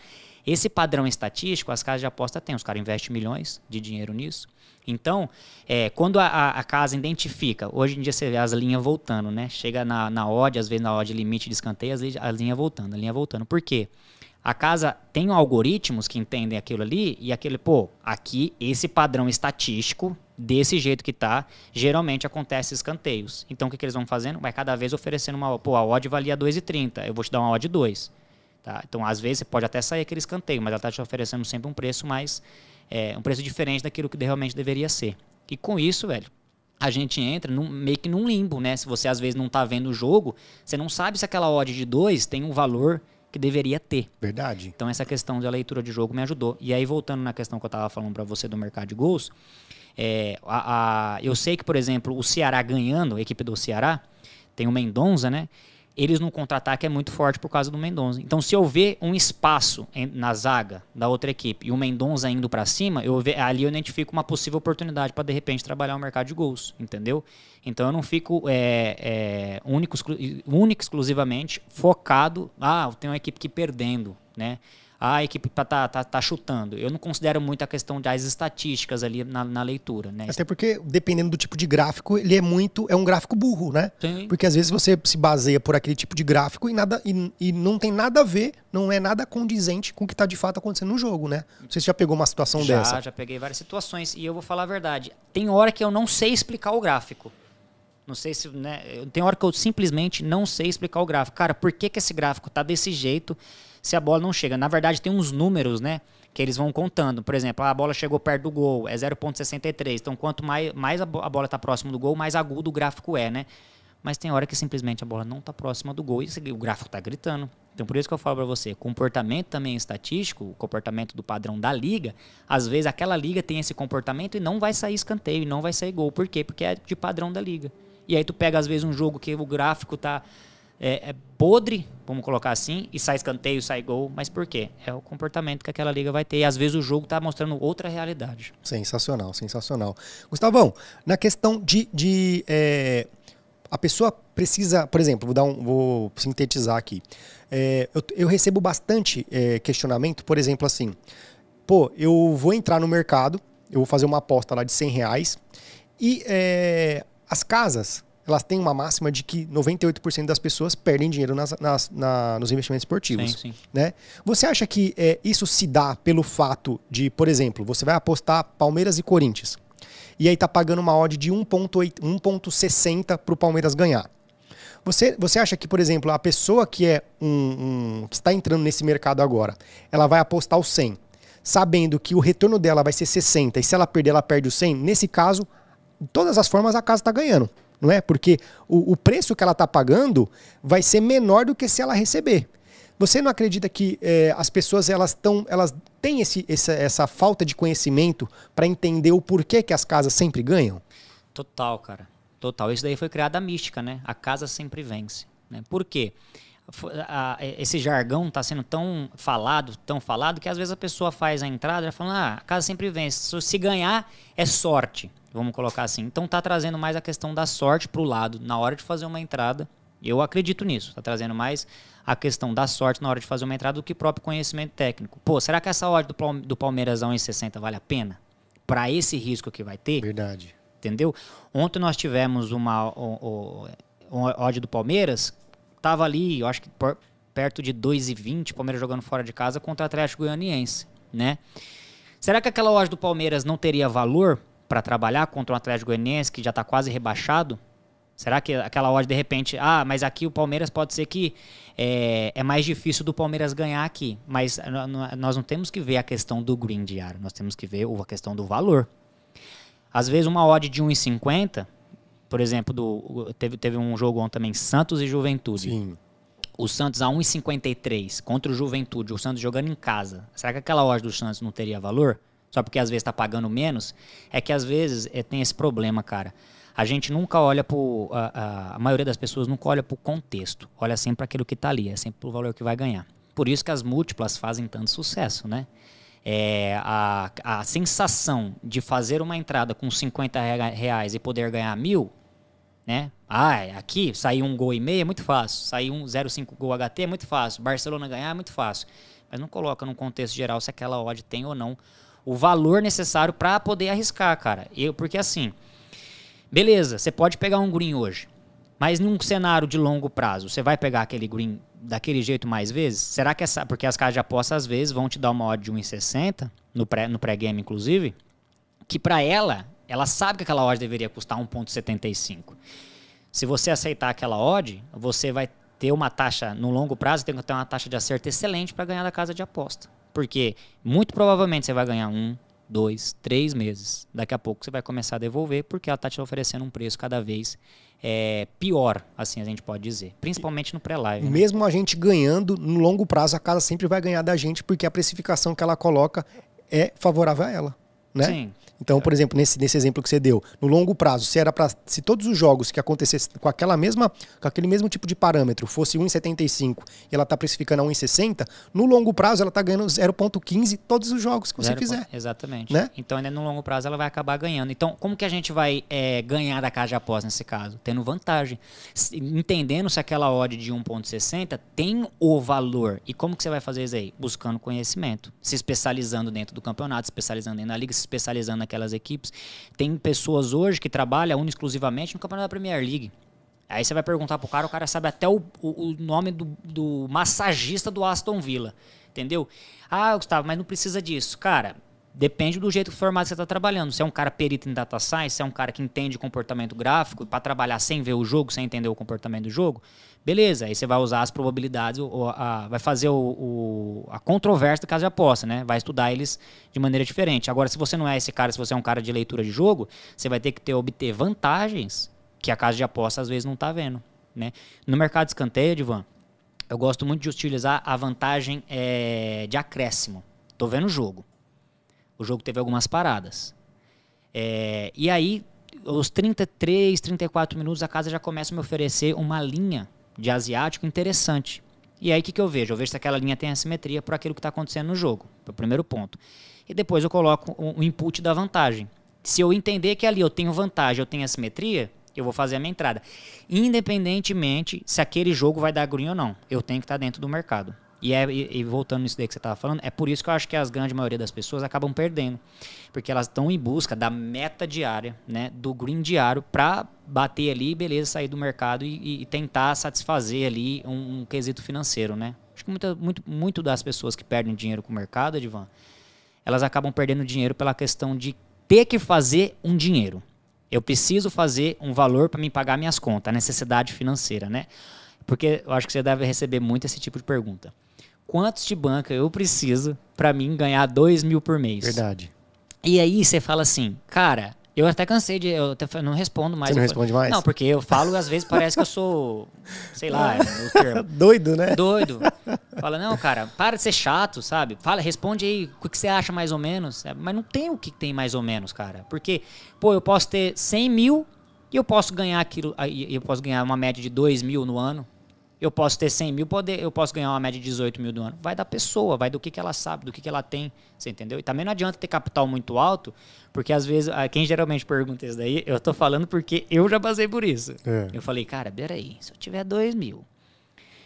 Esse padrão estatístico, as casas de aposta têm. Os caras investem milhões de dinheiro nisso. Então, é, quando a, a, casa identifica, hoje em dia você vê as linhas voltando, né? Chega na, na odd, às vezes na odd limite de escanteio, às vezes a linha voltando, a linha voltando. Por quê? A casa tem algoritmos que entendem aquilo ali e aquele, pô, aqui esse padrão estatístico, desse jeito que tá, geralmente acontece escanteios. Então o que, que eles vão fazendo? Vai cada vez oferecendo uma, pô, a odd valia 2,30, eu vou te dar uma odd 2. Tá? Então, às vezes, você pode até sair aquele escanteio, mas ela está te oferecendo sempre um preço mais. É, um preço diferente daquilo que realmente deveria ser. E com isso, velho, a gente entra num, meio que num limbo, né? Se você às vezes não está vendo o jogo, você não sabe se aquela odd de 2 tem um valor que deveria ter. Verdade. Então essa questão da leitura de jogo me ajudou. E aí voltando na questão que eu estava falando para você do mercado de gols, é, a, a, eu sei que por exemplo o Ceará ganhando, a equipe do Ceará tem o Mendonça, né? Eles no contra-ataque é muito forte por causa do Mendonça. Então, se eu ver um espaço na zaga da outra equipe e o Mendonça indo para cima, eu ve, ali eu identifico uma possível oportunidade para de repente trabalhar o mercado de gols, entendeu? Então eu não fico é, é, único, único exclusivamente focado. Ah, tem uma equipe que perdendo, né? A equipe tá, tá, tá, tá chutando. Eu não considero muito a questão das estatísticas ali na, na leitura, né? Até porque, dependendo do tipo de gráfico, ele é muito. É um gráfico burro, né? Sim. Porque às vezes você se baseia por aquele tipo de gráfico e, nada, e, e não tem nada a ver, não é nada condizente com o que está de fato acontecendo no jogo, né? Não sei se já pegou uma situação já, dessa. Já, já peguei várias situações. E eu vou falar a verdade. Tem hora que eu não sei explicar o gráfico. Não sei se. Né, tem hora que eu simplesmente não sei explicar o gráfico. Cara, por que, que esse gráfico tá desse jeito se a bola não chega? Na verdade, tem uns números, né? Que eles vão contando. Por exemplo, a bola chegou perto do gol, é 0,63. Então, quanto mais, mais a bola está próximo do gol, mais agudo o gráfico é, né? Mas tem hora que simplesmente a bola não está próxima do gol e o gráfico está gritando. Então, por isso que eu falo para você, comportamento também estatístico, o comportamento do padrão da liga, às vezes aquela liga tem esse comportamento e não vai sair escanteio, e não vai sair gol. Por quê? Porque é de padrão da liga. E aí tu pega, às vezes, um jogo que o gráfico tá é, é podre, vamos colocar assim, e sai escanteio, sai gol. Mas por quê? É o comportamento que aquela liga vai ter. E às vezes o jogo tá mostrando outra realidade. Sensacional, sensacional. Gustavão, na questão de. de é, a pessoa precisa, por exemplo, vou, dar um, vou sintetizar aqui. É, eu, eu, recebo bastante é, questionamento, por exemplo, assim. Pô, eu vou entrar no mercado, eu vou fazer uma aposta lá de 100 reais e é, as casas, elas têm uma máxima de que 98% das pessoas perdem dinheiro nas, nas, na, nos investimentos esportivos. Sim, sim. Né? Você acha que é, isso se dá pelo fato de, por exemplo, você vai apostar Palmeiras e Corinthians, e aí tá pagando uma odd de 1,60 para o Palmeiras ganhar. Você, você acha que, por exemplo, a pessoa que é um, um, que está entrando nesse mercado agora, ela vai apostar o 100, sabendo que o retorno dela vai ser 60 e se ela perder, ela perde o 100? Nesse caso, de todas as formas, a casa está ganhando. Não é? Porque o, o preço que ela está pagando vai ser menor do que se ela receber. Você não acredita que é, as pessoas elas tão, elas têm esse, essa, essa falta de conhecimento para entender o porquê que as casas sempre ganham? Total, cara. Total. Isso daí foi criada a mística, né? A casa sempre vence. Né? Por quê? esse jargão está sendo tão falado, tão falado, que às vezes a pessoa faz a entrada e fala, ah, a casa sempre vence. Se ganhar, é sorte vamos colocar assim. Então tá trazendo mais a questão da sorte para o lado na hora de fazer uma entrada. Eu acredito nisso. Tá trazendo mais a questão da sorte na hora de fazer uma entrada do que próprio conhecimento técnico. Pô, será que essa odd do, Palmeiras a 1,60 vale a pena? Para esse risco que vai ter? Verdade. Entendeu? Ontem nós tivemos uma o, o, odd do Palmeiras, tava ali, eu acho que por, perto de 2,20, Palmeiras jogando fora de casa contra o Atlético Goianiense, né? Será que aquela odd do Palmeiras não teria valor para trabalhar contra um Atlético Goianiense que já está quase rebaixado? Será que aquela odd de repente, ah, mas aqui o Palmeiras pode ser que é, é mais difícil do Palmeiras ganhar aqui. Mas nós não temos que ver a questão do green diário, nós temos que ver a questão do valor. Às vezes uma odd de 1,50, por exemplo, do, teve, teve um jogo ontem também, Santos e Juventude. Sim. O Santos a 1,53 contra o Juventude, o Santos jogando em casa. Será que aquela odd do Santos não teria valor? Só porque às vezes está pagando menos, é que às vezes é, tem esse problema, cara. A gente nunca olha para a, a, maioria das pessoas nunca olha para o contexto, olha sempre para aquilo que está ali, é sempre para o valor que vai ganhar. Por isso que as múltiplas fazem tanto sucesso, né? É, a, a sensação de fazer uma entrada com 50 reais e poder ganhar mil, né? Ah, aqui sair um gol e meio é muito fácil, sair um 0,5 gol HT é muito fácil, Barcelona ganhar é muito fácil. Mas não coloca no contexto geral se aquela odd tem ou não o valor necessário para poder arriscar, cara. Eu, porque assim, beleza, você pode pegar um green hoje, mas num cenário de longo prazo, você vai pegar aquele green daquele jeito mais vezes? Será que essa. Porque as casas de aposta às vezes vão te dar uma odd de 1,60, no pré-game no pré inclusive, que para ela, ela sabe que aquela odd deveria custar 1,75. Se você aceitar aquela odd, você vai ter uma taxa, no longo prazo, tem que ter uma taxa de acerto excelente para ganhar da casa de aposta. Porque muito provavelmente você vai ganhar um, dois, três meses. Daqui a pouco você vai começar a devolver porque ela está te oferecendo um preço cada vez é, pior, assim a gente pode dizer. Principalmente no pré-live. Né? Mesmo a gente ganhando, no longo prazo a casa sempre vai ganhar da gente porque a precificação que ela coloca é favorável a ela. Né? Sim. Então, por exemplo, nesse, nesse exemplo que você deu, no longo prazo, se era para se todos os jogos que acontecessem com aquela mesma com aquele mesmo tipo de parâmetro fosse 1,75 e ela está precificando a 1,60, no longo prazo ela está ganhando 0,15 todos os jogos que você Zero fizer. Exatamente. Né? Então, ainda no longo prazo, ela vai acabar ganhando. Então, como que a gente vai é, ganhar da casa de aposta nesse caso? Tendo vantagem. Entendendo se aquela odd de 1.60 tem o valor. E como que você vai fazer isso aí? Buscando conhecimento. Se especializando dentro do campeonato, se especializando dentro da liga, especializando naquelas equipes. Tem pessoas hoje que trabalham e exclusivamente no campeonato da Premier League. Aí você vai perguntar pro cara, o cara sabe até o, o, o nome do, do massagista do Aston Villa. Entendeu? Ah, Gustavo, mas não precisa disso. Cara, depende do jeito que formato você está trabalhando. Se é um cara perito em data science, se é um cara que entende comportamento gráfico, para trabalhar sem ver o jogo, sem entender o comportamento do jogo, beleza. Aí você vai usar as probabilidades, ou a- vai fazer o, o- a controvérsia do caso de aposta, né? Vai estudar eles de maneira diferente. Agora, se você não é esse cara, se você é um cara de leitura de jogo, você vai ter que ter obter vantagens que a casa de aposta às vezes não está vendo, né? No mercado de escanteio, Divan, eu gosto muito de utilizar a vantagem eh, de acréscimo. Tô vendo o jogo. O jogo teve algumas paradas. É, e aí, aos 33, 34 minutos, a casa já começa a me oferecer uma linha de asiático interessante. E aí, o que, que eu vejo? Eu vejo se aquela linha tem assimetria para aquilo que está acontecendo no jogo. É o primeiro ponto. E depois eu coloco o, o input da vantagem. Se eu entender que ali eu tenho vantagem, eu tenho assimetria, eu vou fazer a minha entrada. Independentemente se aquele jogo vai dar green ou não. Eu tenho que estar dentro do mercado. E, é, e, e voltando nisso daí que você estava falando, é por isso que eu acho que as grande maioria das pessoas acabam perdendo. Porque elas estão em busca da meta diária, né? Do green diário para bater ali, beleza, sair do mercado e, e- tentar satisfazer ali um, um quesito financeiro, né? Acho que muita, muito, muito das pessoas que perdem dinheiro com o mercado, Edvan, elas acabam perdendo dinheiro pela questão de ter que fazer um dinheiro. Eu preciso fazer um valor para me pagar minhas contas, a necessidade financeira, né? Porque eu acho que você deve receber muito esse tipo de pergunta. Quantos de banca eu preciso para mim ganhar 2 mil por mês? Verdade. E aí você fala assim, cara, eu até cansei de. Eu até não respondo mais. Você não responde mais? Não, porque eu falo, às vezes parece que eu sou. Sei lá, é o termo. [laughs] Doido, né? Doido. Fala, não, cara, para de ser chato, sabe? Fala, responde aí o que você acha mais ou menos. É, Mas não tem o que tem mais ou menos, cara. Porque, pô, eu posso ter 100 mil e eu posso ganhar aquilo. Eu posso ganhar uma média de 2 mil no ano. Eu posso ter 100 mil, poder, eu posso ganhar uma média de 18 mil no ano. Vai da pessoa, vai do que, que ela sabe, do que, que ela tem. Você entendeu? E também não adianta ter capital muito alto, porque às vezes, ah, quem geralmente pergunta isso daí, eu tô falando porque eu já passei por isso. É. Eu falei, cara, peraí, se eu tiver 2 mil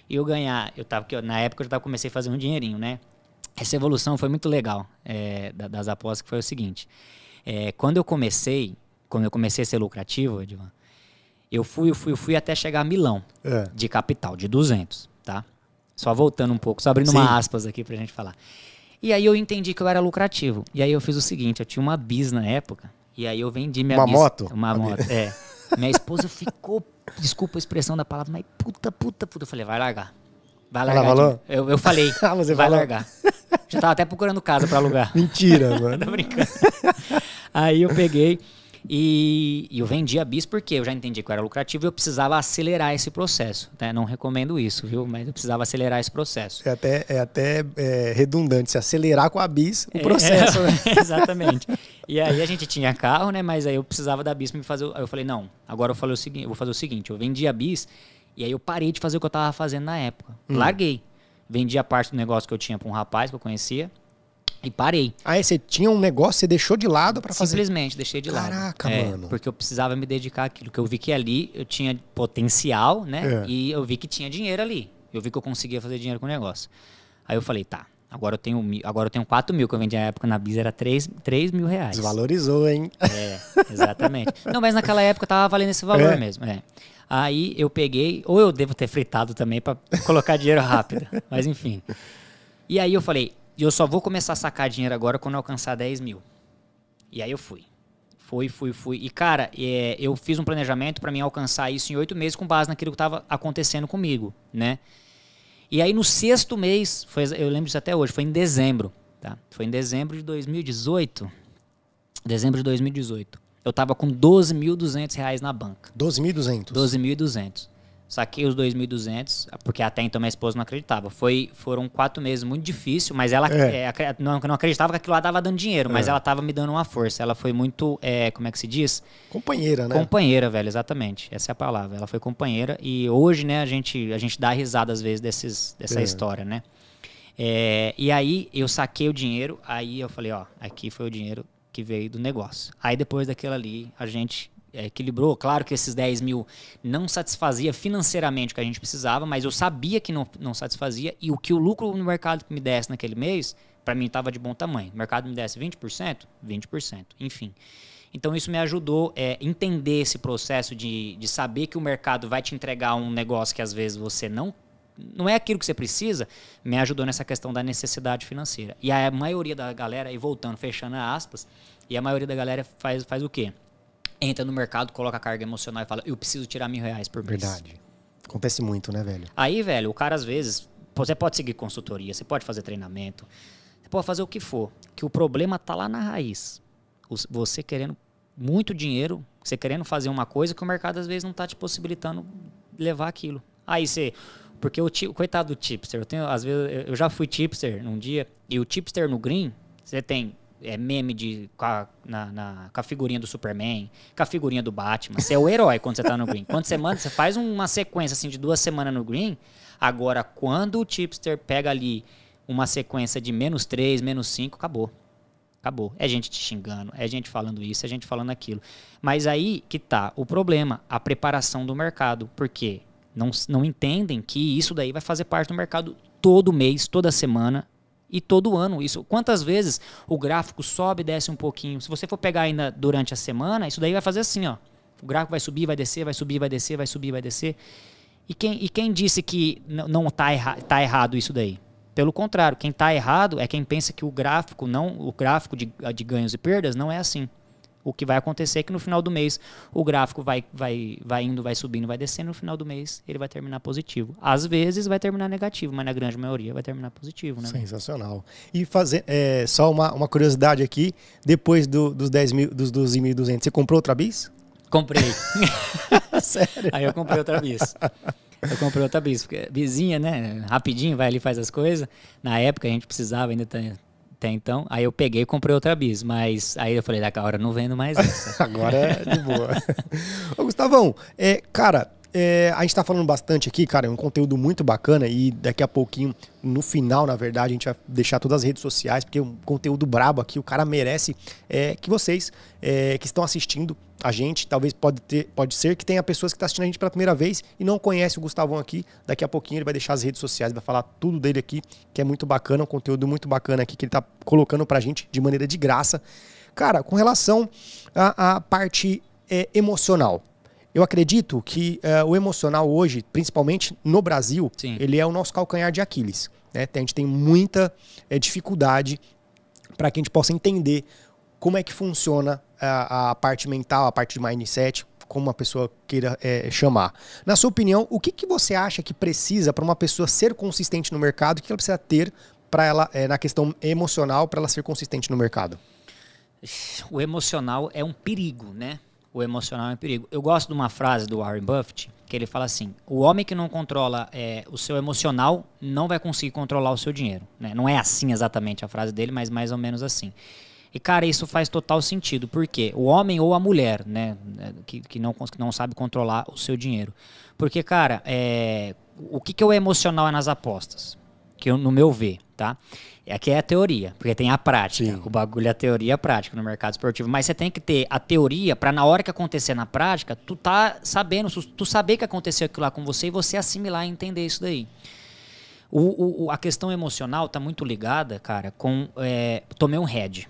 e eu ganhar, eu tava, que eu- na época eu já comecei a fazer um dinheirinho, né? Essa evolução foi muito legal é, da- das apostas, que foi o seguinte. é, quando eu comecei, quando eu comecei a ser lucrativo, Edvan, eu fui, eu fui, eu fui até chegar a milão É. de capital, de 200, tá? Só voltando um pouco, só abrindo Sim. uma aspas aqui pra gente falar. E aí eu entendi que eu era lucrativo. E aí eu fiz o seguinte, eu tinha uma bis na época, e aí eu vendi minha Uma bis. moto? Uma moto, é. Minha esposa ficou, desculpa a expressão da palavra, mas puta, puta, puta. Eu falei, vai largar. Vai Ela largar. falou? Jimmy. Eu, eu falei, [laughs] Ah, você vai falou? largar. Já tava até procurando casa pra alugar. [laughs] Mentira, [laughs] mano. Tô brincando. Aí eu peguei e, e eu vendi a bis porque eu já entendi que eu era lucrativo e eu precisava acelerar esse processo. Né? Não recomendo isso, viu? Mas eu precisava acelerar esse processo. É até, é até é, redundante se acelerar com a bis o processo, É, né? [laughs] Exatamente. E aí a gente tinha carro, né? Mas aí eu precisava da bis pra me fazer. Aí eu falei, não, agora eu falei o seguinte, eu vou fazer o seguinte, eu vendi a bis e aí eu parei de fazer o que eu tava fazendo na época. Hum. Larguei. Vendi a parte do negócio que eu tinha pra um rapaz que eu conhecia e parei. Aí você tinha um negócio, você deixou de lado pra fazer. Simplesmente deixei de lado. Caraca, É, mano. Porque eu precisava me dedicar àquilo. Que eu vi que ali eu tinha potencial, né? É. E eu vi que tinha dinheiro ali. Eu vi que eu conseguia fazer dinheiro com o negócio. Aí eu falei, tá, agora eu tenho, agora eu tenho 4 mil, que eu vendi na época na Bis, era 3, 3 mil reais. Desvalorizou, hein? É, exatamente. Não, mas naquela época tava valendo esse valor É? mesmo. É. Aí eu peguei, ou eu devo ter fritado também pra colocar dinheiro rápido, mas enfim. E aí eu falei, eu só vou começar a sacar dinheiro agora quando alcançar 10 mil. E aí eu fui. Fui, fui, fui. E, cara, é, eu fiz um planejamento pra mim alcançar isso em oito meses com base naquilo que tava acontecendo comigo, né? E aí no sexto mês, foi, eu lembro disso até hoje, foi em dezembro, tá? Foi em dezembro de 2018. Dezembro de 2018. Eu tava com 12.200 reais na banca. 12.200. 12.200. saquei os 2.200, porque até então minha esposa não acreditava. Foi, foram quatro meses muito difícil, mas ela É. é, não, não acreditava que aquilo lá tava dando dinheiro, mas É. ela tava me dando uma força. Ela foi muito, é, como é que se diz? Companheira, né? Companheira, velho, exatamente. Essa é a palavra. Ela foi companheira e hoje, né, a gente, a gente dá risada às vezes desses, dessa É. história, né? É, e aí eu saquei o dinheiro, aí eu falei, ó, aqui foi o dinheiro que veio do negócio. Aí depois daquilo ali, a gente equilibrou. Claro que esses 10 mil não satisfazia financeiramente o que a gente precisava, mas eu sabia que não, não satisfazia e o que o lucro no mercado me desse naquele mês, para mim estava de bom tamanho. O mercado me desse 20%, 20%, enfim. Então isso me ajudou a é, entender esse processo de, de saber que o mercado vai te entregar um negócio que às vezes você não não é aquilo que você precisa, me ajudou nessa questão da necessidade financeira. E a maioria da galera, e voltando, fechando aspas, e a maioria da galera faz, faz o quê? Entra no mercado, coloca a carga emocional e fala, eu preciso tirar mil reais por mês. Verdade. Acontece muito, né, velho? Aí, velho, o cara às vezes, você pode seguir consultoria, você pode fazer treinamento, você pode fazer o que for, que o problema tá lá na raiz. Você querendo muito dinheiro, você querendo fazer uma coisa que o mercado às vezes não tá te possibilitando levar aquilo. Aí você, porque o, coitado do tipster, eu tenho às vezes eu já fui tipster num dia e o tipster no green, você tem é, meme de com a, na, na- com a figurinha do Superman, com a figurinha do Batman. Você é o herói quando você tá no green. [laughs] Quando você manda, você faz uma sequência assim de duas semanas no green. Agora, quando o tipster pega ali uma sequência de menos 3, menos 5, acabou. Acabou. É gente te xingando, é gente falando isso, é gente falando aquilo. Mas aí que tá o problema, a preparação do mercado. Por quê? Não, não entendem que isso daí vai fazer parte do mercado todo mês, toda semana e todo ano. Isso, quantas vezes o gráfico sobe e desce um pouquinho? Se você for pegar ainda durante a semana, isso daí vai fazer assim, ó. O gráfico vai subir, vai descer, vai subir, vai descer, vai subir, vai descer. E quem, e quem disse que não está erra tá errado isso daí? Pelo contrário, quem está errado é quem pensa que o gráfico não, o gráfico de, de ganhos e perdas não é assim. O que vai acontecer é que no final do mês o gráfico vai, vai, vai indo, vai subindo, vai descendo, no final do mês ele vai terminar positivo. Às vezes vai terminar negativo, mas na grande maioria vai terminar positivo, né? Sensacional. E fazer, é, só uma, uma curiosidade aqui, depois do- dos 10 mil, dos 12.200, você comprou outra bis? Comprei. [laughs] Sério? Aí eu comprei outra bis. Eu comprei outra bis, porque vizinha, né? Rapidinho, vai ali e faz as coisas. Na época a gente precisava ainda até, então. Aí eu peguei e comprei outra bis. Mas aí eu falei, daqui a hora não vendo mais essa. [laughs] Agora é de boa. [laughs] Ô, Gustavão, é, cara, é, a gente tá falando bastante aqui, cara, é um conteúdo muito bacana e daqui a pouquinho, no final, na verdade, a gente vai deixar todas as redes sociais, porque é um conteúdo brabo aqui, o cara merece é, que vocês é, que estão assistindo a gente, talvez pode, ter, pode ser que tenha pessoas que estão assistindo a gente pela primeira vez e não conhece o Gustavão aqui, daqui a pouquinho ele vai deixar as redes sociais, vai falar tudo dele aqui, que é muito bacana, um conteúdo muito bacana aqui que ele tá colocando pra gente de maneira de graça. Cara, com relação à, à parte é, emocional, eu acredito que é, o emocional hoje, principalmente no Brasil, Sim. ele é o nosso calcanhar de Aquiles. Né? A gente tem muita é, dificuldade para que a gente possa entender como é que funciona a, a parte mental, a parte de mindset, como uma pessoa queira é, chamar. Na sua opinião, o que, que você acha que precisa para uma pessoa ser consistente no mercado? O que ela precisa ter para ela, é, na questão emocional, para ela ser consistente no mercado? o emocional é um perigo, né? O emocional é um perigo. Eu gosto de uma frase do Warren Buffett, que ele fala assim: o homem que não controla é, o seu emocional não vai conseguir controlar o seu dinheiro. Né? Não é assim exatamente a frase dele, mas mais ou menos assim. E, cara, isso faz total sentido. Por quê? O homem ou a mulher, né? Que, que, não, que não sabe controlar o seu dinheiro. Porque, cara, é, o que, que é o emocional é nas apostas? Que eu, no meu ver, tá? Aqui é a teoria, porque tem a prática. Sim. O bagulho é a teoria e a prática no mercado esportivo. Mas você tem que ter a teoria para na hora que acontecer na prática, tu tá sabendo, tu- saber que aconteceu aquilo lá com você e você assimilar e entender isso daí. O- o- a questão emocional tá muito ligada, cara, com. É, tomei um head.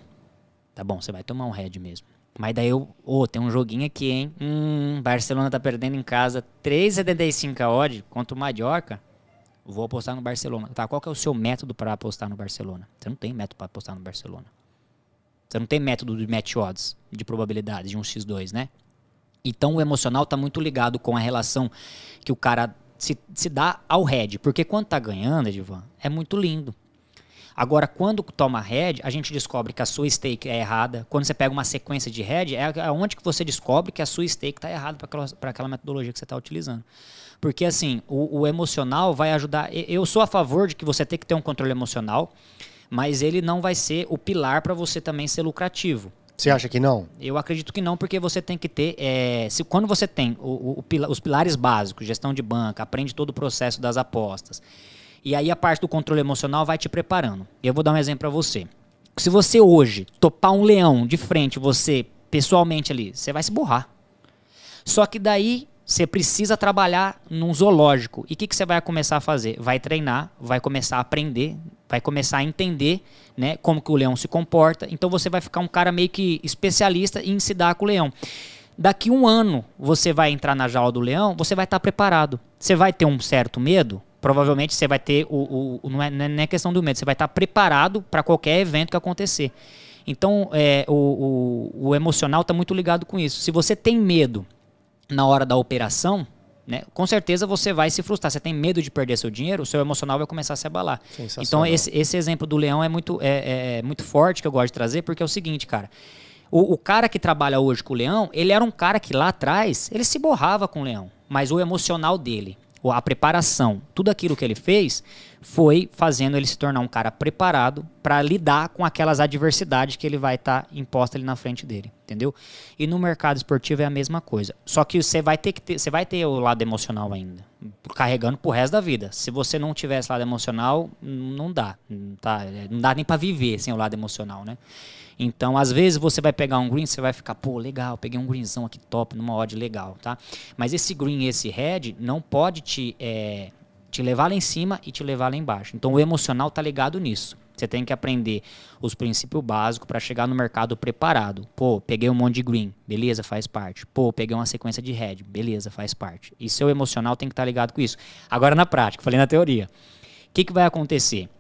Tá bom, você vai tomar um head mesmo. Mas daí eu. Ô, tem um joguinho aqui, hein? Hum, Barcelona tá perdendo em casa 3,75 a odd contra o Mallorca. Vou apostar no Barcelona. Tá, qual que é o seu método para apostar no Barcelona? Você não tem método para apostar no Barcelona. Você não tem método de match odds, de probabilidade, de um x2, né? Então o emocional tá muito ligado com a relação que o cara se, se dá ao head. Porque quando tá ganhando, Edivan, é muito lindo. Agora, quando toma head, a gente descobre que a sua stake é errada. Quando você pega uma sequência de head, é onde que você descobre que a sua stake está errada para aquela, aquela metodologia que você está utilizando. Porque assim, o, o, emocional vai ajudar. Eu sou a favor de que você tem que ter um controle emocional, mas ele não vai ser o pilar para você também ser lucrativo. Você acha que não? Eu acredito que não, porque você tem que ter. É, se, quando você tem o, o, os pilares básicos, gestão de banca, aprende todo o processo das apostas. E aí a parte do controle emocional vai te preparando. Eu vou dar um exemplo para você. Se você hoje topar um leão de frente, você pessoalmente ali, você vai se borrar. Só que daí você precisa trabalhar num zoológico. E o que, que você vai começar a fazer? Vai treinar, vai começar a aprender, vai começar a entender né, como que o leão se comporta. Então você vai ficar um cara meio que especialista em se dar com o leão. Daqui um ano você vai entrar na jaula do leão, você vai estar preparado. Você vai ter um certo medo, provavelmente você vai ter o, o não, é, não é questão do medo, você vai estar preparado para qualquer evento que acontecer. Então é, o, o, o emocional está muito ligado com isso. Se você tem medo na hora da operação, né, com certeza você vai se frustrar. Você tem medo de perder seu dinheiro, o seu emocional vai começar a se abalar. Então, esse, esse exemplo do leão é muito, é, é, é, muito forte que eu gosto de trazer, porque é o seguinte, cara. O, o, cara que trabalha hoje com o leão, ele era um cara que lá atrás, ele se borrava com o leão. Mas o emocional dele, a preparação, tudo aquilo que ele fez, foi fazendo ele se tornar um cara preparado para lidar com aquelas adversidades que ele vai estar tá imposta ali na frente dele, entendeu? E no mercado esportivo é a mesma coisa. Só que você vai ter que ter, você vai ter o lado emocional ainda, carregando pro resto da vida. Se você não tiver esse lado emocional, não dá, tá? Não dá nem para viver sem o lado emocional, né? Então, às vezes você vai pegar um green, você vai ficar, pô, legal, peguei um greenzão aqui top, numa odd legal, tá? Mas esse green, esse red, não pode te, é, te levar lá em cima e te levar lá embaixo. Então, o emocional tá ligado nisso. Você tem que aprender os princípios básicos para chegar no mercado preparado. Pô, peguei um monte de green, beleza, faz parte. Pô, peguei uma sequência de red, beleza, faz parte. E seu emocional tem que estar tá ligado com isso. Agora na prática, falei na teoria. O que, que vai acontecer?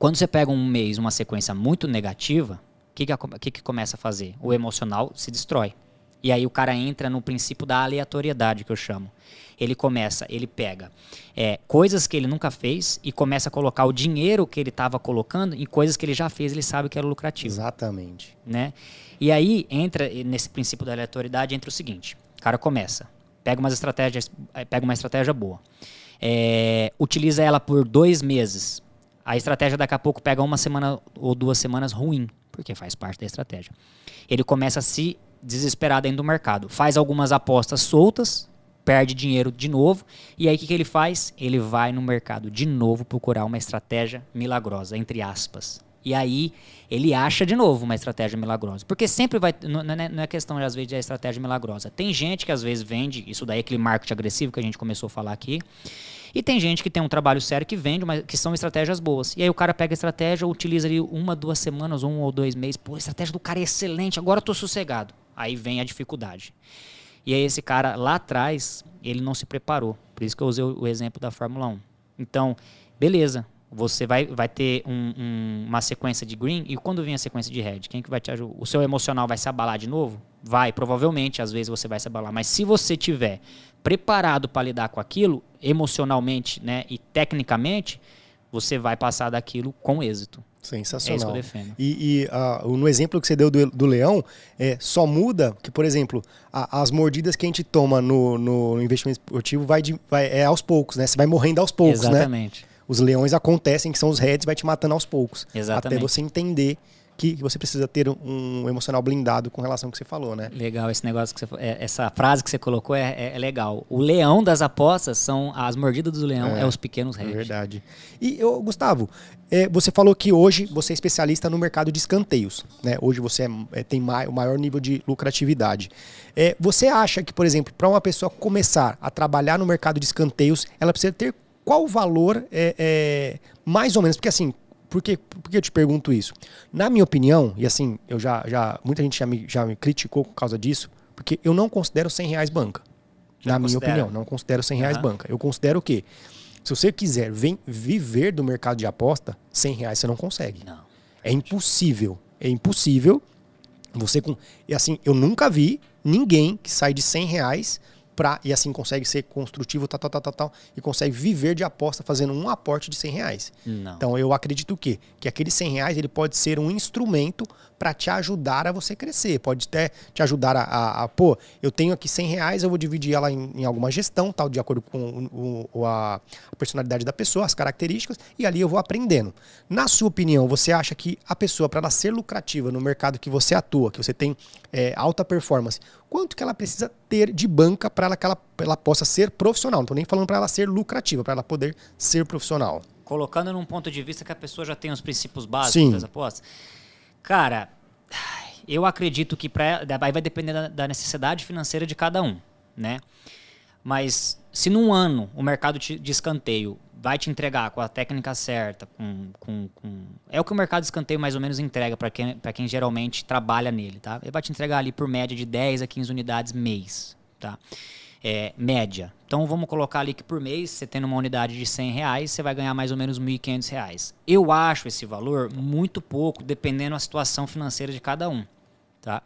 Quando você pega um mês, uma sequência muito negativa, que, que, que, começa a fazer? O emocional se destrói. E aí o cara entra no princípio da aleatoriedade que eu chamo. Ele começa, ele pega é, coisas que ele nunca fez e começa a colocar o dinheiro que ele estava colocando em coisas que ele já fez, ele sabe que era lucrativo. Exatamente. Né? E aí entra nesse princípio da aleatoriedade entra o seguinte: o cara começa, pega umas estratégias, é, pega uma estratégia boa, é, utiliza ela por dois meses. A estratégia daqui a pouco pega uma semana ou duas semanas ruim porque faz parte da estratégia. Ele começa a se desesperar dentro do mercado, faz algumas apostas soltas, perde dinheiro de novo, e aí o que, que ele faz? Ele vai no mercado de novo procurar uma estratégia milagrosa, entre aspas. E aí ele acha de novo uma estratégia milagrosa. Porque sempre vai. Não, não é questão, às vezes, de estratégia milagrosa. Tem gente que às vezes vende, isso daí é aquele marketing agressivo que a gente começou a falar aqui. E tem gente que tem um trabalho sério que vende, mas que são estratégias boas. E aí o cara pega a estratégia, utiliza ali uma, duas semanas, um ou dois meses. Pô, a estratégia do cara é excelente, agora eu tô sossegado. Aí vem a dificuldade. E aí esse cara lá atrás, ele não se preparou. Por isso que eu usei o exemplo da Fórmula 1. Então, beleza. Você vai, vai ter um, um, uma sequência de green e quando vem a sequência de red, quem que vai te ajudar? O seu emocional vai se abalar de novo? Vai, provavelmente, às vezes você vai se abalar. Mas se você tiver preparado para lidar com aquilo, emocionalmente né, e tecnicamente, você vai passar daquilo com êxito. Sensacional. É isso que eu defendo. E, e uh, no exemplo que você deu do, do, leão, é, só muda que, por exemplo, a, as mordidas que a gente toma no, no investimento esportivo vai, de, vai é aos poucos, né? Você vai morrendo aos poucos, Exatamente. né? Exatamente. Os leões acontecem, que são os heads, vai te matando aos poucos. Exatamente. Até você entender que você precisa ter um emocional blindado com relação ao que você falou, né? Legal, esse negócio que você é, essa frase que você colocou é, é, é, legal. O leão das apostas são as mordidas do leão, é, é os pequenos reis. É verdade. E eu, Gustavo, é, você falou que hoje você é especialista no mercado de escanteios, né? Hoje você é, tem mai, o maior nível de lucratividade. você acha que, por exemplo, para uma pessoa começar a trabalhar no mercado de escanteios, ela precisa ter qual valor mais ou menos? Porque assim, por que, por que eu te pergunto isso? Na minha opinião, e assim, eu já, já muita gente já me, já me criticou por causa disso, porque eu não considero 100 reais banca. Na minha opinião, não considero 100 reais uhum. banca. Eu considero o quê? Se você quiser vem, viver do mercado de aposta, 100 reais você não consegue. Não. É impossível. É impossível. Você com. E assim, eu nunca vi ninguém que sai de 100 reais pra, e assim consegue ser construtivo, tal, tal, tal, tal, tal, e consegue viver de aposta fazendo um aporte de 100 reais. Não. Então eu acredito que que aquele 100 reais ele pode ser um instrumento para te ajudar a você crescer, pode até te ajudar a, a, a, pô, eu tenho aqui 100 reais, eu vou dividir ela em, em alguma gestão, tal, de acordo com o, o, a, a personalidade da pessoa, as características, e ali eu vou aprendendo. Na sua opinião, você acha que a pessoa, para ela ser lucrativa no mercado que você atua, que você tem é, alta performance, quanto que ela precisa ter de banca para ela que ela, ela possa ser profissional? Não estou nem falando para ela ser lucrativa, para ela poder ser profissional. Colocando num ponto de vista que a pessoa já tem os princípios básicos Sim. das apostas. Cara, eu acredito que pra, aí vai depender da, da necessidade financeira de cada um, né? Mas se num ano o mercado de escanteio vai te entregar com a técnica certa, com, com, com- é o que o mercado escanteio mais ou menos entrega para quem, quem geralmente trabalha nele, tá? Ele vai te entregar ali por média de 10 a 15 unidades mês, tá? É, média. Então vamos colocar ali que por mês, você tendo uma unidade de 100 reais, você vai ganhar mais ou menos 1.500 reais. Eu acho esse valor muito pouco, dependendo da situação financeira de cada um, tá?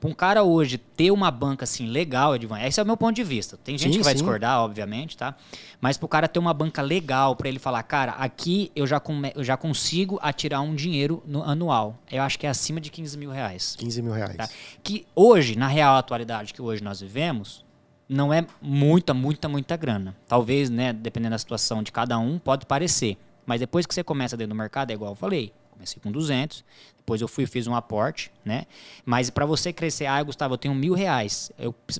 Para um cara hoje ter uma banca assim legal, Edvan, esse é o meu ponto de vista. Tem gente Sim, que vai sim. discordar, obviamente, tá? Mas para o cara ter uma banca legal, para ele falar, cara, aqui eu já, come- eu já consigo atirar um dinheiro no anual. Eu acho que é acima de 15 mil reais. 15 mil reais. Tá? Que hoje, na real atualidade que hoje nós vivemos, não é muita, muita, muita grana. Talvez, né, dependendo da situação de cada um, pode parecer. Mas depois que você começa dentro do mercado, é igual eu falei. Comecei com 200, depois eu fui e fiz um aporte, né? Mas para você crescer, ah, Gustavo, eu tenho mil reais.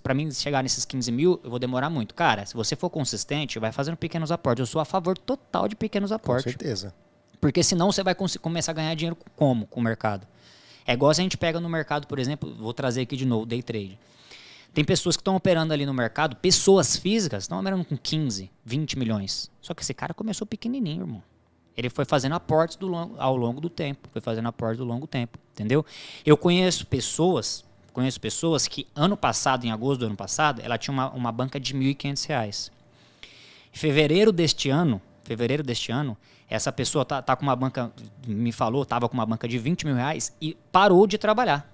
Para mim chegar nesses 15 mil, eu vou demorar muito. Cara, se você for consistente, vai fazendo pequenos aportes. Eu sou a favor total de pequenos Com aportes. certeza. Porque senão você vai começar a ganhar dinheiro como com o mercado? É igual se a gente pega no mercado, por exemplo, vou trazer aqui de novo, day trade. Tem pessoas que estão operando ali no mercado, pessoas físicas, estão operando com 15, 20 milhões. Só que esse cara começou pequenininho, irmão. Ele foi fazendo aportes do longo- ao longo do tempo, foi fazendo aportes do longo tempo, entendeu? Eu conheço pessoas, conheço pessoas que ano passado, em agosto do ano passado, ela tinha uma, uma banca de 1.500 reais. Em fevereiro deste ano, fevereiro deste ano, essa pessoa tá, tá com uma banca, me falou, tava com uma banca de 20 mil reais e parou de trabalhar.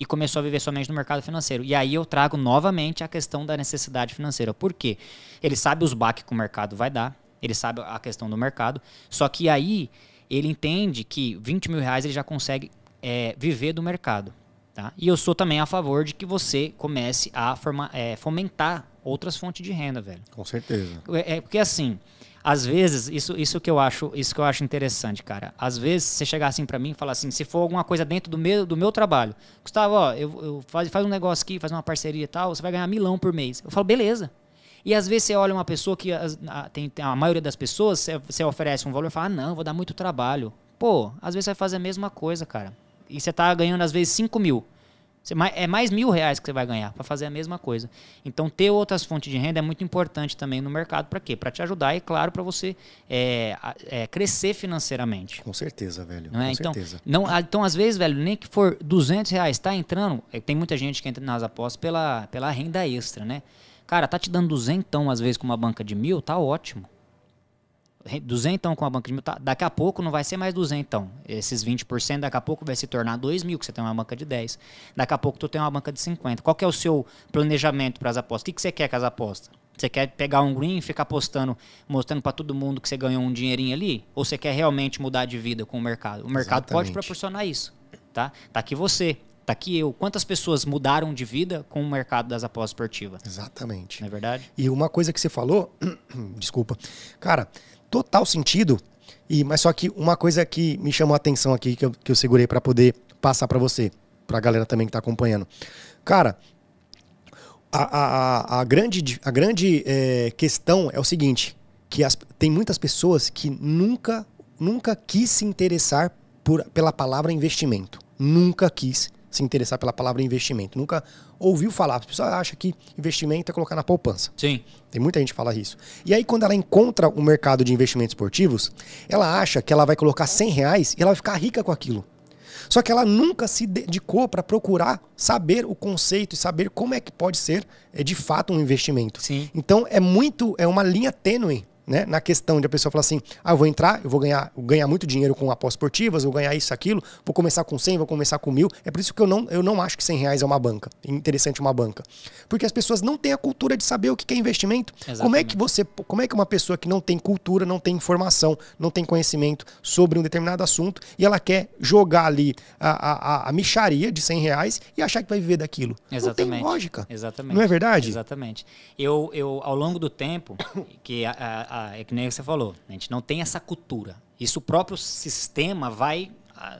E começou a viver somente no mercado financeiro. E aí eu trago novamente a questão da necessidade financeira. Por quê? Ele sabe os baques que o mercado vai dar, ele sabe a questão do mercado, só que aí ele entende que 20 mil reais ele já consegue é, viver do mercado. Tá? E eu sou também a favor de que você comece a forma- é, fomentar outras fontes de renda, velho. Com certeza. É, é porque assim, às vezes, isso, isso que eu acho, isso que eu acho interessante, cara. Às vezes você chegar assim pra mim e falar assim, se for alguma coisa dentro do meu, do meu trabalho, Gustavo, ó, eu, eu faz, faz um negócio aqui, faz uma parceria e tal, você vai ganhar milão por mês. Eu falo, beleza. E às vezes você olha uma pessoa que as- a, tem, a maioria das pessoas, você, você oferece um valor e fala, ah, não, vou dar muito trabalho. Pô, às vezes você vai fazer a mesma coisa, cara. E você tá ganhando às vezes 5 mil. Você É mais mil reais que você vai ganhar para fazer a mesma coisa. Então, ter outras fontes de renda é muito importante também no mercado. Para quê? Para te ajudar e, claro, para você é, a- é, crescer financeiramente. Com certeza, velho. Não é? Com Então, certeza. não, então, às vezes, velho, nem que for 200 reais, tá entrando. é, Tem muita gente que entra nas apostas pela, pela renda extra, né? Cara, tá te dando 200 às vezes com uma banca de mil, tá ótimo. 200 com a banca de mil, tá, daqui a pouco não vai ser mais 200. Esses 20% daqui a pouco vai se tornar 2 mil, que você tem uma banca de 10. Daqui a pouco tu tem uma banca de 50. Qual que é o seu planejamento para as apostas? O que, que você quer com as apostas? Você quer pegar um green e ficar postando, mostrando para todo mundo que você ganhou um dinheirinho ali? Ou você quer realmente mudar de vida com o mercado? O mercado pode Exatamente. proporcionar isso, tá? Tá aqui você, tá aqui eu. Quantas pessoas mudaram de vida com o mercado das apostas esportivas? Exatamente. Não é verdade? E uma coisa que você falou, [clears throat] desculpa, cara, total sentido. E mas só que uma coisa que me chamou a atenção aqui que eu, que eu segurei pra poder passar pra você, pra galera também que tá acompanhando. Cara, a, a, a- a grande, a grande eh, questão é o seguinte, que as- tem muitas pessoas que nunca, nunca quis se interessar por, pela palavra investimento. Nunca quis se interessar pela palavra investimento. Nunca ouviu falar. As pessoas acham que investimento é colocar na poupança. Sim. Tem muita gente que fala isso. E aí, quando ela encontra o mercado de investimentos esportivos, ela acha que ela vai colocar 100 reais e ela vai ficar rica com aquilo. Só que ela nunca se dedicou para procurar saber o conceito e saber como é que pode ser é, de fato um investimento. Sim. Então é muito, é uma linha tênue né, na questão de a pessoa falar assim: ah, eu vou entrar, eu vou ganhar, ganhar muito dinheiro com apostas esportivas, vou ganhar isso, aquilo, vou começar com 100, vou começar com mil. É por isso que eu não, eu não acho que 100 reais é uma banca, interessante uma banca. Porque as pessoas não têm a cultura de saber o que é investimento. Exatamente. Como é que você, como é que uma pessoa que não tem cultura, não tem informação, não tem conhecimento sobre um determinado assunto e ela quer jogar ali a, a, a micharia de 100 reais e achar que vai viver daquilo? Exatamente. Não tem lógica. Exatamente. Não é verdade? Exatamente. Eu, eu ao longo do tempo, [coughs] que a, a é que nem você falou, a gente não tem essa cultura. Isso o próprio sistema vai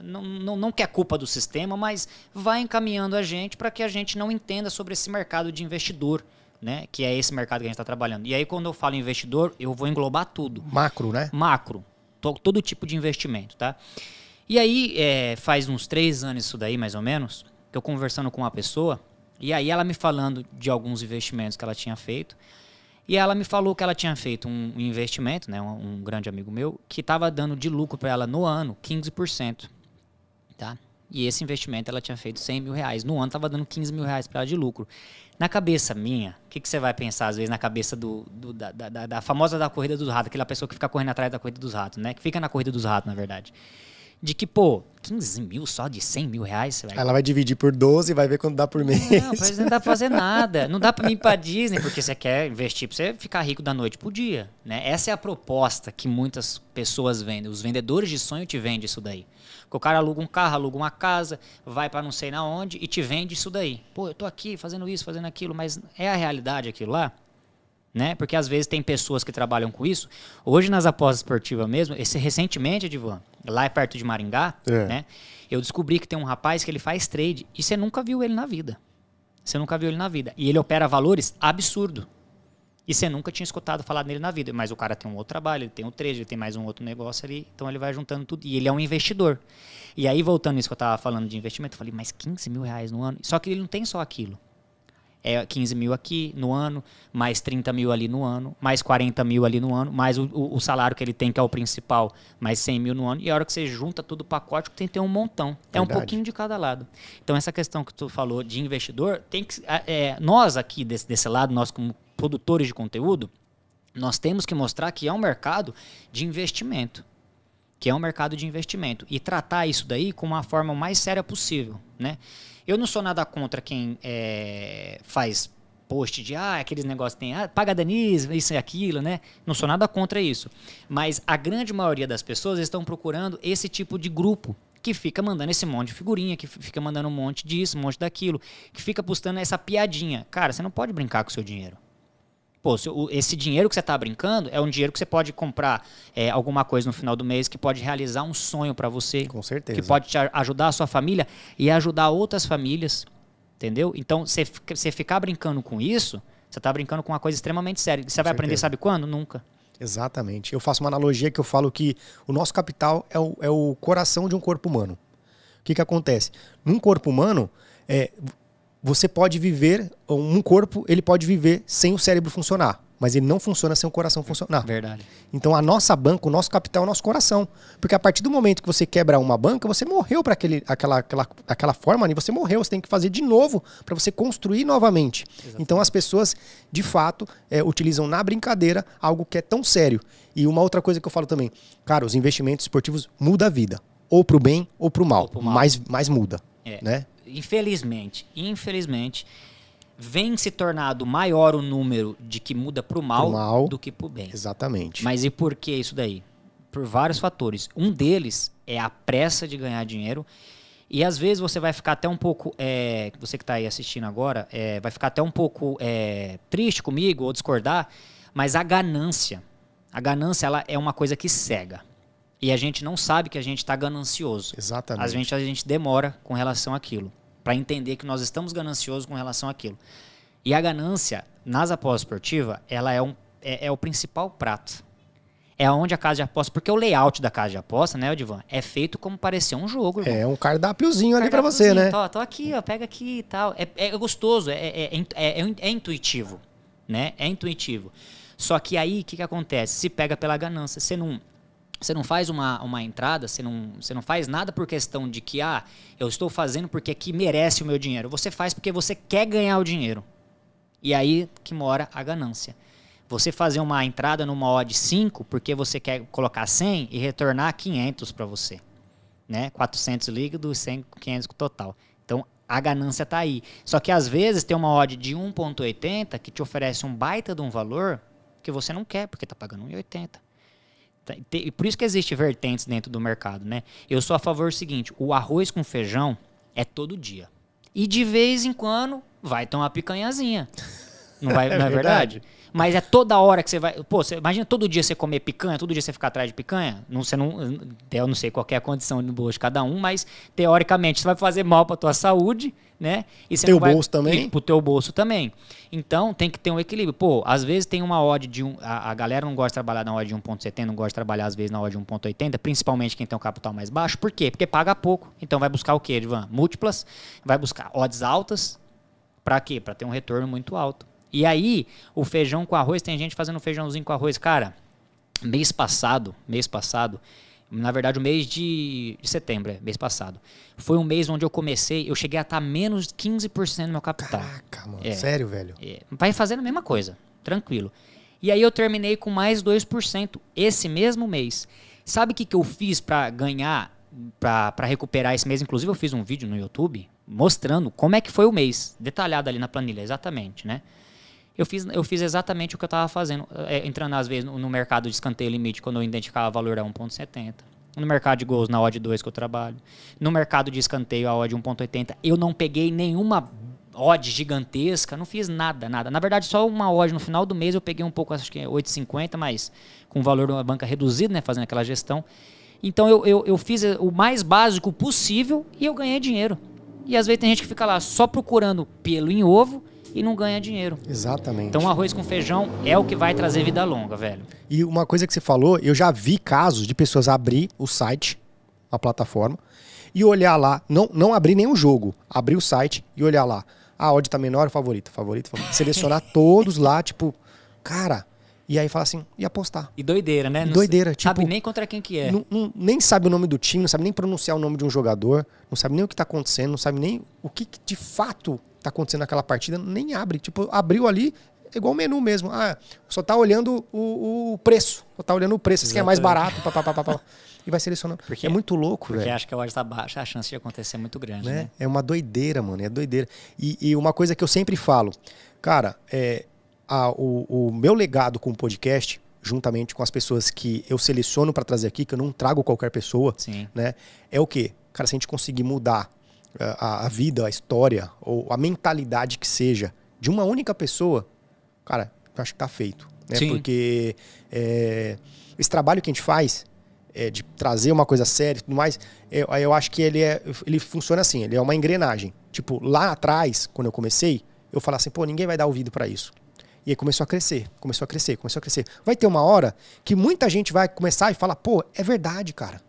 não, não, não quer culpa do sistema, mas vai encaminhando a gente para que a gente não entenda sobre esse mercado de investidor, né? Que é esse mercado que a gente está trabalhando. E aí, quando eu falo investidor, eu vou englobar tudo. Macro, né? Macro. todo tipo de investimento, tá? E aí, é, faz uns três anos isso daí, mais ou menos, que eu conversando com uma pessoa, e aí ela me falando de alguns investimentos que ela tinha feito. E ela me falou que ela tinha feito um investimento, né, um, um grande amigo meu, que estava dando de lucro para ela no ano 15%. Tá? E esse investimento ela tinha feito 100 mil reais. No ano estava dando 15 mil reais para ela de lucro. Na cabeça minha, o que, que você vai pensar às vezes na cabeça do, do da, da, da, famosa da corrida dos ratos, aquela pessoa que fica correndo atrás da corrida dos ratos, né? Que fica na corrida dos ratos, na verdade de que, pô, 15 mil só de 100 mil reais? Vai... Ela vai dividir por 12 e vai ver quando dá por mês. Não, mas não dá pra fazer nada. Não dá pra ir pra Disney, porque você quer investir pra você ficar rico da noite pro dia. Né? Essa é a proposta que muitas pessoas vendem. Os vendedores de sonho te vendem isso daí. Porque o cara aluga um carro, aluga uma casa, vai para não sei na onde e te vende isso daí. Pô, eu tô aqui fazendo isso, fazendo aquilo, mas é a realidade aquilo lá? Né? Porque às vezes tem pessoas que trabalham com isso. Hoje nas apostas esportivas mesmo, esse recentemente, Edivan, lá é perto de Maringá, é. né? Eu descobri que tem um rapaz que ele faz trade e você nunca viu ele na vida. Você nunca viu ele na vida. E ele opera valores absurdo. E você nunca tinha escutado falar nele na vida. Mas o cara tem um outro trabalho, ele tem um trade, ele tem mais um outro negócio ali. Então ele vai juntando tudo. E ele é um investidor. E aí, voltando nisso que eu estava falando de investimento, eu falei, mas 15 mil reais no ano? Só que ele não tem só aquilo é 15 mil aqui no ano, mais 30 mil ali no ano, mais 40 mil ali no ano, mais o, o, salário que ele tem, que é o principal, mais 100 mil no ano. E a hora que você junta tudo o pacote, tem que ter um montão. Verdade. É um pouquinho de cada lado. Então, essa questão que tu falou de investidor, tem que. É, nós aqui desse, desse lado, nós como produtores de conteúdo, nós temos que mostrar que é um mercado de investimento. Que é um mercado de investimento. E tratar isso daí com uma forma mais séria possível. Né? Eu não sou nada contra quem é, faz post de ah, aqueles negócios tem, ah, paga danismo, isso e aquilo, né? Não sou nada contra isso. Mas a grande maioria das pessoas estão procurando esse tipo de grupo que fica mandando esse monte de figurinha, que fica mandando um monte disso, um monte daquilo, que fica postando essa piadinha. Cara, você não pode brincar com o seu dinheiro. Pô, esse dinheiro que você está brincando é um dinheiro que você pode comprar é, alguma coisa no final do mês que pode realizar um sonho para você. Com certeza. Que pode te ajudar a sua família e ajudar outras famílias. Entendeu? Então, você, você ficar brincando com isso, você está brincando com uma coisa extremamente séria. Você vai certeza. aprender, sabe quando? Nunca. Exatamente. Eu faço uma analogia que eu falo que o nosso capital é o, é o coração de um corpo humano. O que, que acontece? Num corpo humano, é, você pode viver, um corpo, ele pode viver sem o cérebro funcionar, mas ele não funciona sem o coração funcionar. Verdade. Então a nossa banca, o nosso capital é o nosso coração. Porque a partir do momento que você quebra uma banca, você morreu para aquela, aquela, aquela forma, e você morreu, você tem que fazer de novo para você construir novamente. Exatamente. Então as pessoas, de fato, é, utilizam na brincadeira algo que é tão sério. E uma outra coisa que eu falo também, cara, os investimentos esportivos mudam a vida. Ou para o bem ou para o mal. mal. Mas, mas muda. É. Né? Infelizmente, infelizmente, vem se tornado maior o número de que muda para o mal, mal, do que para o bem. Exatamente. Mas e por que isso daí? Por vários fatores. Um deles é a pressa de ganhar dinheiro. E às vezes você vai ficar até um pouco, é, você que está aí assistindo agora, é, vai ficar até um pouco é, triste comigo ou discordar, mas a ganância, a ganância ela é uma coisa que cega. E a gente não sabe que a gente está ganancioso. Exatamente. Às vezes a gente demora com relação àquilo, para entender que nós estamos gananciosos com relação àquilo. E a ganância, nas apostas esportivas, ela é, um, é, é o principal prato. É onde a casa de aposta, porque o layout da casa de aposta, né, Edivan, é feito como parecer um jogo. Irmão. É um cardápiozinho ali para você, né? Tô, tô, aqui, ó, pega aqui e tal. É, é gostoso, é, é, é, é, intuitivo, né? É intuitivo. Só que aí, o que, que acontece? Se pega pela ganância, você não você não faz uma, uma entrada, você não, você não faz nada por questão de que, ah, eu estou fazendo porque aqui merece o meu dinheiro. Você faz porque você quer ganhar o dinheiro. E aí que mora a ganância. você fazer uma entrada numa odd 5 porque você quer colocar 100 e retornar 500 para você. Né? 400 líquido, 100, 500 total. Então, a ganância está aí. Só que às vezes tem uma odd de 1.80 que te oferece um baita de um valor que você não quer, porque está pagando 1,80. Por isso que existe vertentes dentro do mercado, né? Eu sou a favor do seguinte, o arroz com feijão é todo dia. E de vez em quando vai ter uma picanhazinha. Não, vai, [laughs] é não é verdade? Mas é toda hora que você vai. Pô, você, imagina todo dia você comer picanha, todo dia você ficar atrás de picanha. Não, você não, eu não sei qual é a condição de boa de cada um, mas teoricamente você vai fazer mal para tua saúde, né? E você teu vai, bolso também? E pro teu bolso também. Então tem que ter um equilíbrio. Pô, às vezes tem uma odd de um. A, a galera não gosta de trabalhar na odd de 1,70, não gosta de trabalhar às vezes na odd de 1,80, principalmente quem tem um capital mais baixo. Por quê? Porque paga pouco. Então vai buscar o quê, Edvan? Múltiplas, vai buscar odds altas. Para quê? Para ter um retorno muito alto. E aí, o feijão com arroz, tem gente fazendo feijãozinho com arroz. Cara, mês passado, mês passado, na verdade o mês de, de setembro, é, mês passado, foi um mês onde eu comecei, eu cheguei a estar menos de 15% do meu capital. Caraca, mano, é, sério, velho? É, vai fazendo a mesma coisa, tranquilo. E aí eu terminei com mais 2% esse mesmo mês. Sabe o que, que eu fiz para ganhar, para recuperar esse mês? Inclusive eu fiz um vídeo no YouTube mostrando como é que foi o mês, detalhado ali na planilha, exatamente, né? Eu fiz, eu fiz exatamente o que eu estava fazendo, é, entrando às vezes no, no, mercado de escanteio limite, quando eu identificava valor a 1,70. No mercado de gols, na odd 2 que eu trabalho. No mercado de escanteio, a odd 1,80. Eu não peguei nenhuma odd gigantesca, não fiz nada, nada. Na verdade, só uma odd no final do mês eu peguei um pouco, acho que 8,50, mas com o valor de uma banca reduzido, né, fazendo aquela gestão. Então eu, eu, eu fiz o mais básico possível e eu ganhei dinheiro. E às vezes tem gente que fica lá só procurando pelo em ovo e não ganha dinheiro. Exatamente. Então, arroz com feijão é o que vai trazer vida longa, velho. E uma coisa que você falou, eu já vi casos de pessoas abrir o site, a plataforma, e olhar lá, não, não abrir nenhum jogo, abrir o site e olhar lá. A odd tá menor, favorito, favorito, favorito. Selecionar [laughs] todos lá, tipo, cara. E aí fala assim, e apostar. E doideira, né? E doideira, tipo. Sabe nem contra quem que é. Não, não, nem sabe o nome do time, não sabe nem pronunciar o nome de um jogador, não sabe nem o que tá acontecendo, não sabe nem o que, que de fato tá acontecendo naquela partida, nem abre. Tipo, abriu ali, é igual o menu mesmo. Ah, só tá olhando o, o preço. Só tá olhando o preço. Esse que é mais barato, pá, pá, pá, pá, e vai selecionando. Porque, é muito louco, velho. Porque acho que a hora tá baixa, a chance de acontecer é muito grande, né? né? É uma doideira, mano. É doideira. E, e, uma coisa que eu sempre falo, cara, é, a, o, o meu legado com o podcast juntamente com as pessoas que eu seleciono para trazer aqui, que eu não trago qualquer pessoa, Sim. né? É o quê? Cara, se a gente conseguir mudar a, a vida, a história, ou a mentalidade que seja de uma única pessoa, cara, eu acho que tá feito. Né? Sim. Porque é, esse trabalho que a gente faz, é, de trazer uma coisa séria e tudo mais, eu, eu acho que ele, é, ele funciona assim, ele é uma engrenagem. Tipo, lá atrás, quando eu comecei, eu falava assim, pô, ninguém vai dar ouvido para isso. E aí começou a crescer, começou a crescer, começou a crescer. Vai ter uma hora que muita gente vai começar e falar, pô, é verdade, cara.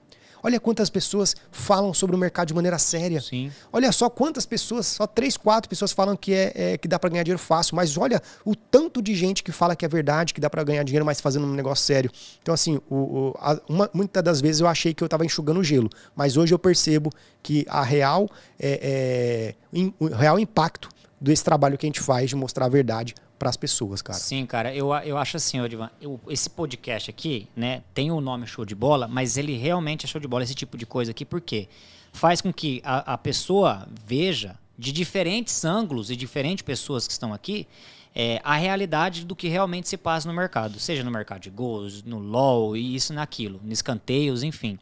Olha quantas pessoas falam sobre o mercado de maneira séria. Sim. Olha só quantas pessoas, só três, quatro pessoas falam que é, é que dá para ganhar dinheiro fácil, mas olha o tanto de gente que fala que é verdade, que dá para ganhar dinheiro, mas fazendo um negócio sério. Então assim, o, o, a, uma, muitas das vezes eu achei que eu estava enxugando gelo, mas hoje eu percebo que a real, é, é, in, o real impacto desse trabalho que a gente faz de mostrar a verdade para as pessoas, cara. Sim, cara, eu, eu acho assim, Odivan, esse podcast aqui, né, tem o nome show de bola, mas ele realmente é show de bola, esse tipo de coisa aqui, porque faz com que a, a pessoa veja de diferentes ângulos e diferentes pessoas que estão aqui é, a realidade do que realmente se passa no mercado, seja no mercado de gols, no LOL e isso naquilo, nos escanteios, enfim.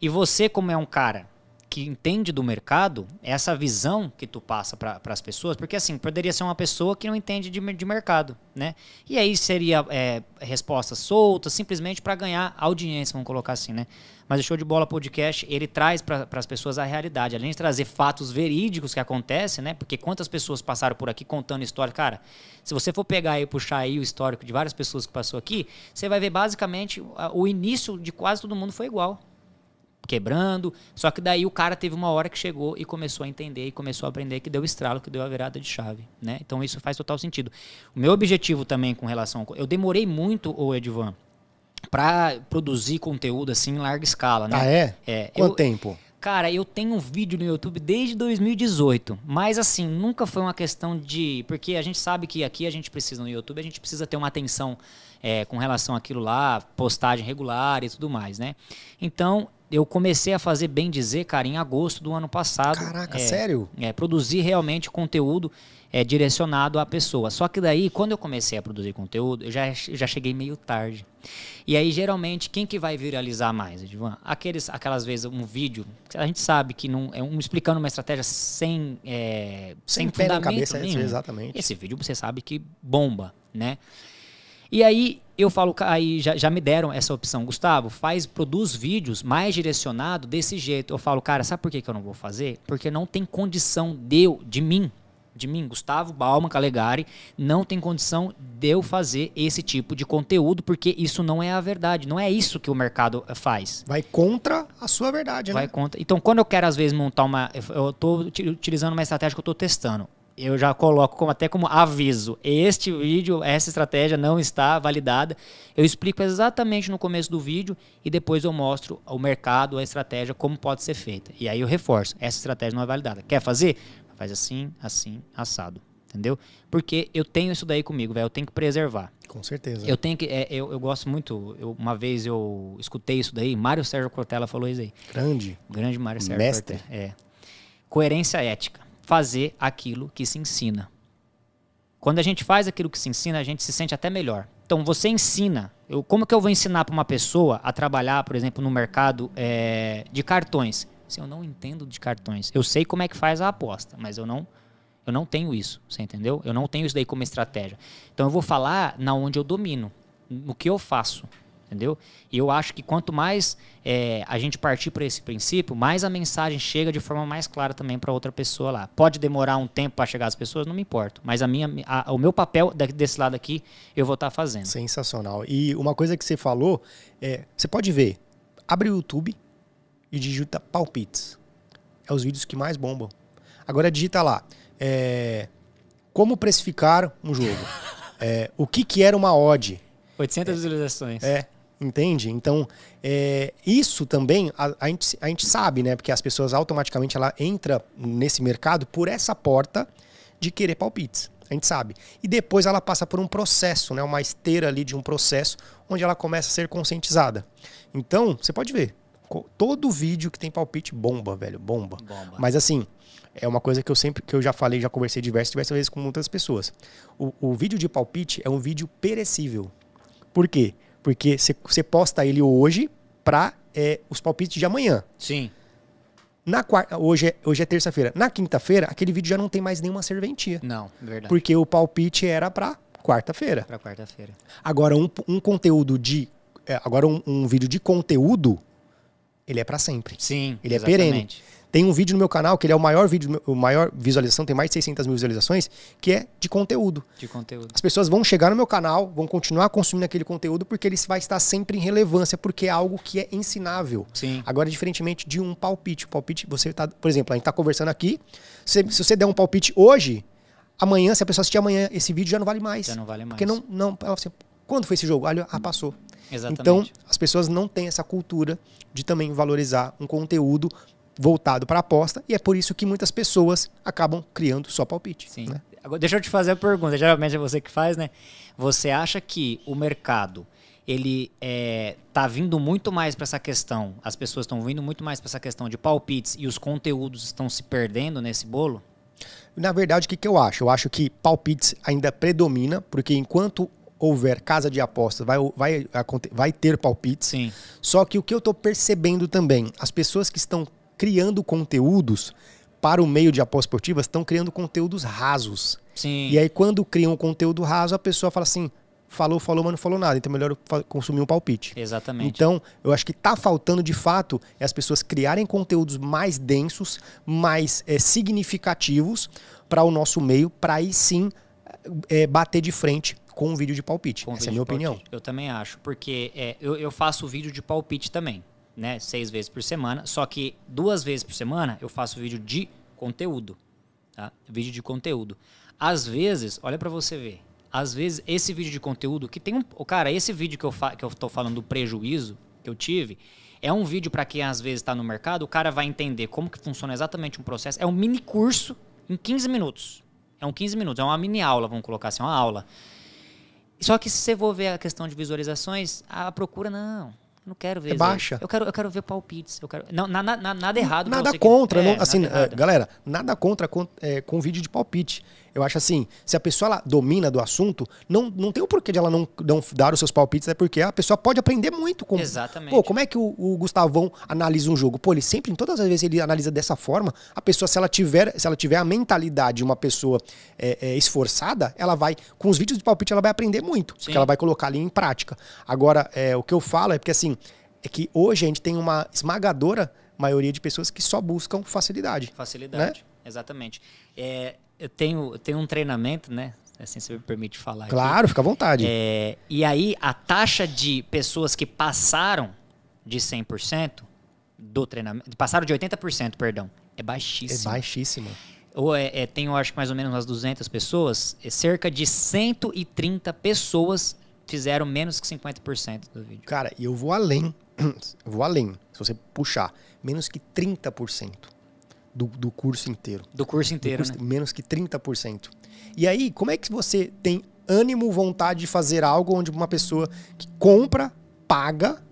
E você, como é um cara que entende do mercado, essa visão que tu passa para as pessoas, porque assim, poderia ser uma pessoa que não entende de, de mercado, né? E aí seria é, respostas soltas, simplesmente para ganhar audiência, vamos colocar assim, né? Mas o Show de Bola Podcast, ele traz para as pessoas a realidade. Além de trazer fatos verídicos que acontecem, né? Porque quantas pessoas passaram por aqui contando história. Cara, se você for pegar e puxar aí o histórico de várias pessoas que passou aqui, você vai ver basicamente o início de quase todo mundo foi igual quebrando. Só que daí o cara teve uma hora que chegou e começou a entender e começou a aprender que deu estralo, que deu a virada de chave, né? Então isso faz total sentido. O meu objetivo também com relação, eu demorei muito o Edvan para produzir conteúdo assim em larga escala, né? Ah é? É. Quanto eu, tempo? Cara, eu tenho um vídeo no YouTube desde 2018, mas assim, nunca foi uma questão de. Porque a gente sabe que aqui a gente precisa no YouTube, a gente precisa ter uma atenção é, com relação àquilo lá, postagem regular e tudo mais, né? Então, eu comecei a fazer bem dizer, cara, em agosto do ano passado. Caraca, é, sério? É, produzir realmente conteúdo é, direcionado à pessoa. Só que daí, quando eu comecei a produzir conteúdo, eu já, já cheguei meio tarde. E aí, geralmente, quem que vai viralizar mais, Edvan? Aqueles, aquelas vezes, um vídeo, a gente sabe que não é um explicando uma estratégia sem, é, sem, sem na cabeça, nenhum. exatamente. Esse vídeo você sabe que bomba, né? E aí eu falo, aí já, já me deram essa opção, Gustavo, faz, produz vídeos mais direcionado desse jeito. Eu falo, cara, sabe por que, que eu não vou fazer? Porque não tem condição de, de mim de mim, Gustavo Bauman Calegari, não tem condição de eu fazer esse tipo de conteúdo, porque isso não é a verdade. Não é isso que o mercado eh, faz. Vai contra a sua verdade, né? Vai contra. Então, quando eu quero, às vezes, montar uma. Eu estou utilizando uma estratégia que eu estou testando. Eu já coloco como, até como aviso. Este vídeo, essa estratégia não está validada. Eu explico exatamente no começo do vídeo e depois eu mostro o mercado, a estratégia, como pode ser feita. E aí eu reforço. Essa estratégia não é validada. Quer fazer? Faz assim, assim, assado. Entendeu? Porque eu tenho isso daí comigo, velho. Eu tenho que preservar. Com certeza. Eu tenho que. É, eu, eu gosto muito. Eu, uma vez eu escutei isso daí. Mário Sérgio Cortella falou isso aí. Grande. Grande Mário Sérgio Mestre. Cortella. É. Coerência ética. Fazer aquilo que se ensina. Quando a gente faz aquilo que se ensina, a gente se sente até melhor. Então, você ensina. Eu, como que eu vou ensinar para uma pessoa a trabalhar, por exemplo, no mercado é, de cartões? Assim, eu não entendo de cartões. Eu sei como é que faz a aposta, mas eu não eu não tenho isso, você entendeu? Eu não tenho isso daí como estratégia. Então eu vou falar na onde eu domino, no que eu faço, entendeu? E eu acho que quanto mais é, a gente partir para esse princípio, mais a mensagem chega de forma mais clara também para outra pessoa lá. Pode demorar um tempo para chegar às pessoas, não me importa. Mas a minha, a, o meu papel desse lado aqui, eu vou estar tá fazendo. Sensacional. E uma coisa que você falou, é, você pode ver, abre o YouTube, e digita palpites. É os vídeos que mais bombam. Agora digita lá, é, como precificar um jogo. [laughs] É, o que, que era uma odd. 800 é, visualizações. É, entende? Então, é, isso também a, a, gente, a gente sabe, né? Porque as pessoas automaticamente ela entra nesse mercado por essa porta de querer palpites. A gente sabe. E depois ela passa por um processo, né? Uma esteira ali de um processo onde ela começa a ser conscientizada. Então, você pode ver. Todo vídeo que tem palpite bomba, velho, bomba. bomba. Mas assim, é uma coisa que eu sempre, que eu já falei, já conversei diversas, diversas vezes com muitas pessoas. O, o vídeo de palpite é um vídeo perecível. Por quê? Porque você posta ele hoje para é, os palpites de amanhã. Sim. Na quarta, hoje é, hoje é terça-feira. Na quinta-feira, aquele vídeo já não tem mais nenhuma serventia. Não, verdade. Porque o palpite era para quarta-feira. Para quarta-feira. Agora, um, um conteúdo de. É, agora, um, um vídeo de conteúdo ele é para sempre. Sim, Ele exatamente. é perene. Tem um vídeo no meu canal, que ele é o maior vídeo, o maior visualização, tem mais de 600 mil visualizações, que é de conteúdo. De conteúdo. As pessoas vão chegar no meu canal, vão continuar consumindo aquele conteúdo, porque ele vai estar sempre em relevância, porque é algo que é ensinável. Sim. Agora, diferentemente de um palpite. O palpite, você tá, por exemplo, a gente está conversando aqui, se, se você der um palpite hoje, amanhã, se a pessoa assistir amanhã, esse vídeo já não vale mais. Já não vale mais. Porque não, não ela assim, quando foi esse jogo? Ah, passou. Exatamente. Então, as pessoas não têm essa cultura de também valorizar um conteúdo voltado para aposta e é por isso que muitas pessoas acabam criando só palpite. Sim. Né? Agora, deixa eu te fazer a pergunta. Geralmente é você que faz, né? Você acha que o mercado ele é, tá vindo muito mais para essa questão, as pessoas estão vindo muito mais para essa questão de palpites e os conteúdos estão se perdendo nesse bolo? Na verdade, o que, que eu acho? Eu acho que palpites ainda predomina, porque enquanto houver casa de apostas, vai, vai, vai ter palpites. Sim. Só que o que eu estou percebendo também, as pessoas que estão criando conteúdos para o meio de apostas esportivas estão criando conteúdos rasos. Sim. E aí, quando criam um conteúdo raso, a pessoa fala assim: falou, falou, mas não falou nada. Então, é melhor eu consumir um palpite. Exatamente. Então, eu acho que está faltando, de fato, é as pessoas criarem conteúdos mais densos, mais é, significativos para o nosso meio, para aí sim é, bater de frente com um vídeo de palpite. Com Essa é a minha opinião. Eu também acho, porque eu, eu faço vídeo de palpite também, né? Seis vezes por semana. Só que duas vezes por semana eu faço vídeo de conteúdo, tá? Vídeo de conteúdo. Às vezes, olha para você ver. Às vezes esse vídeo de conteúdo que tem um, cara, esse vídeo que eu fa, que eu tô falando do prejuízo que eu tive, É um vídeo para quem às vezes está no mercado, o cara vai entender como que funciona exatamente um processo. É um mini curso em 15 minutos. É um 15 minutos, é uma mini aula, vamos colocar assim, uma aula. Só que se você for ver a questão de visualizações, a procura não. Eu não quero ver. É baixa. Eu quero, eu quero ver palpites. Eu quero, não, na, na, nada errado. Nada contra. Que, não, é, assim, nada é, galera, nada contra com, é, com vídeo de palpite. Eu acho assim, se a pessoa ela domina do assunto, não, não tem o porquê de ela não, não dar os seus palpites, é porque a pessoa pode aprender muito. Com, Exatamente. Pô, como é que o, o, Gustavão analisa um jogo? Pô, ele sempre, em todas as vezes ele analisa dessa forma, a pessoa, se ela tiver, se ela tiver a mentalidade de uma pessoa é, é, esforçada, ela vai, com os vídeos de palpite, ela vai aprender muito. Sim. Porque ela vai colocar ali em prática. Agora, é, o que eu falo é porque assim, é que hoje a gente tem uma esmagadora maioria de pessoas que só buscam facilidade. Facilidade, né? exatamente. É, eu tenho, eu tenho um treinamento, né? Assim, se me permite falar. Claro, aqui. fica à vontade. É, e aí, a taxa de pessoas que passaram de 100% do treinamento, passaram de 80%, perdão, é baixíssima. É baixíssima. Ou é, é, tenho, acho que mais ou menos umas 200 pessoas, é cerca de 130 pessoas fizeram menos que 50% do vídeo. Cara, e eu vou além. [clears throat] Eu vou além. Se você puxar, menos que 30% do, do curso inteiro. Do curso inteiro, do curso, né? Menos que 30%. E aí, como é que você tem ânimo, vontade de fazer algo onde uma pessoa que compra, paga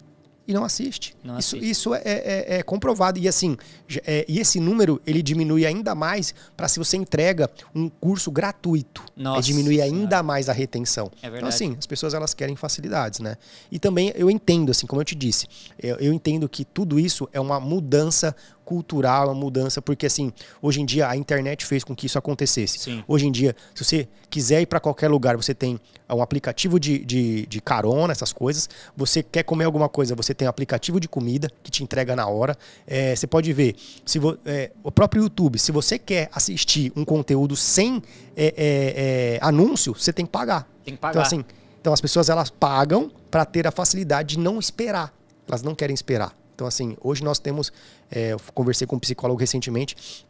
e não assiste. Não isso, assiste. isso é, é, é, comprovado. E assim, é, e esse número ele diminui ainda mais para se você entrega um curso gratuito. Nossa, é, diminui ainda mais a retenção. É então, assim, as pessoas elas querem facilidades, né? E também eu entendo, assim, como eu te disse, eu, eu entendo que tudo isso é uma mudança cultural, uma mudança, porque assim, hoje em dia a internet fez com que isso acontecesse. Sim. Hoje em dia, se você quiser ir para qualquer lugar, você tem um aplicativo de, de, de, carona, essas coisas. Você quer comer alguma coisa, você tem um aplicativo de comida que te entrega na hora. É, você pode ver, se vo, é, o próprio YouTube, se você quer assistir um conteúdo sem é, é, é anúncio, você tem que pagar. Tem que pagar. Então, assim, então as pessoas elas pagam para ter a facilidade de não esperar. Elas não querem esperar. Então, assim, hoje nós temos. É, eu conversei com um psicólogo recentemente.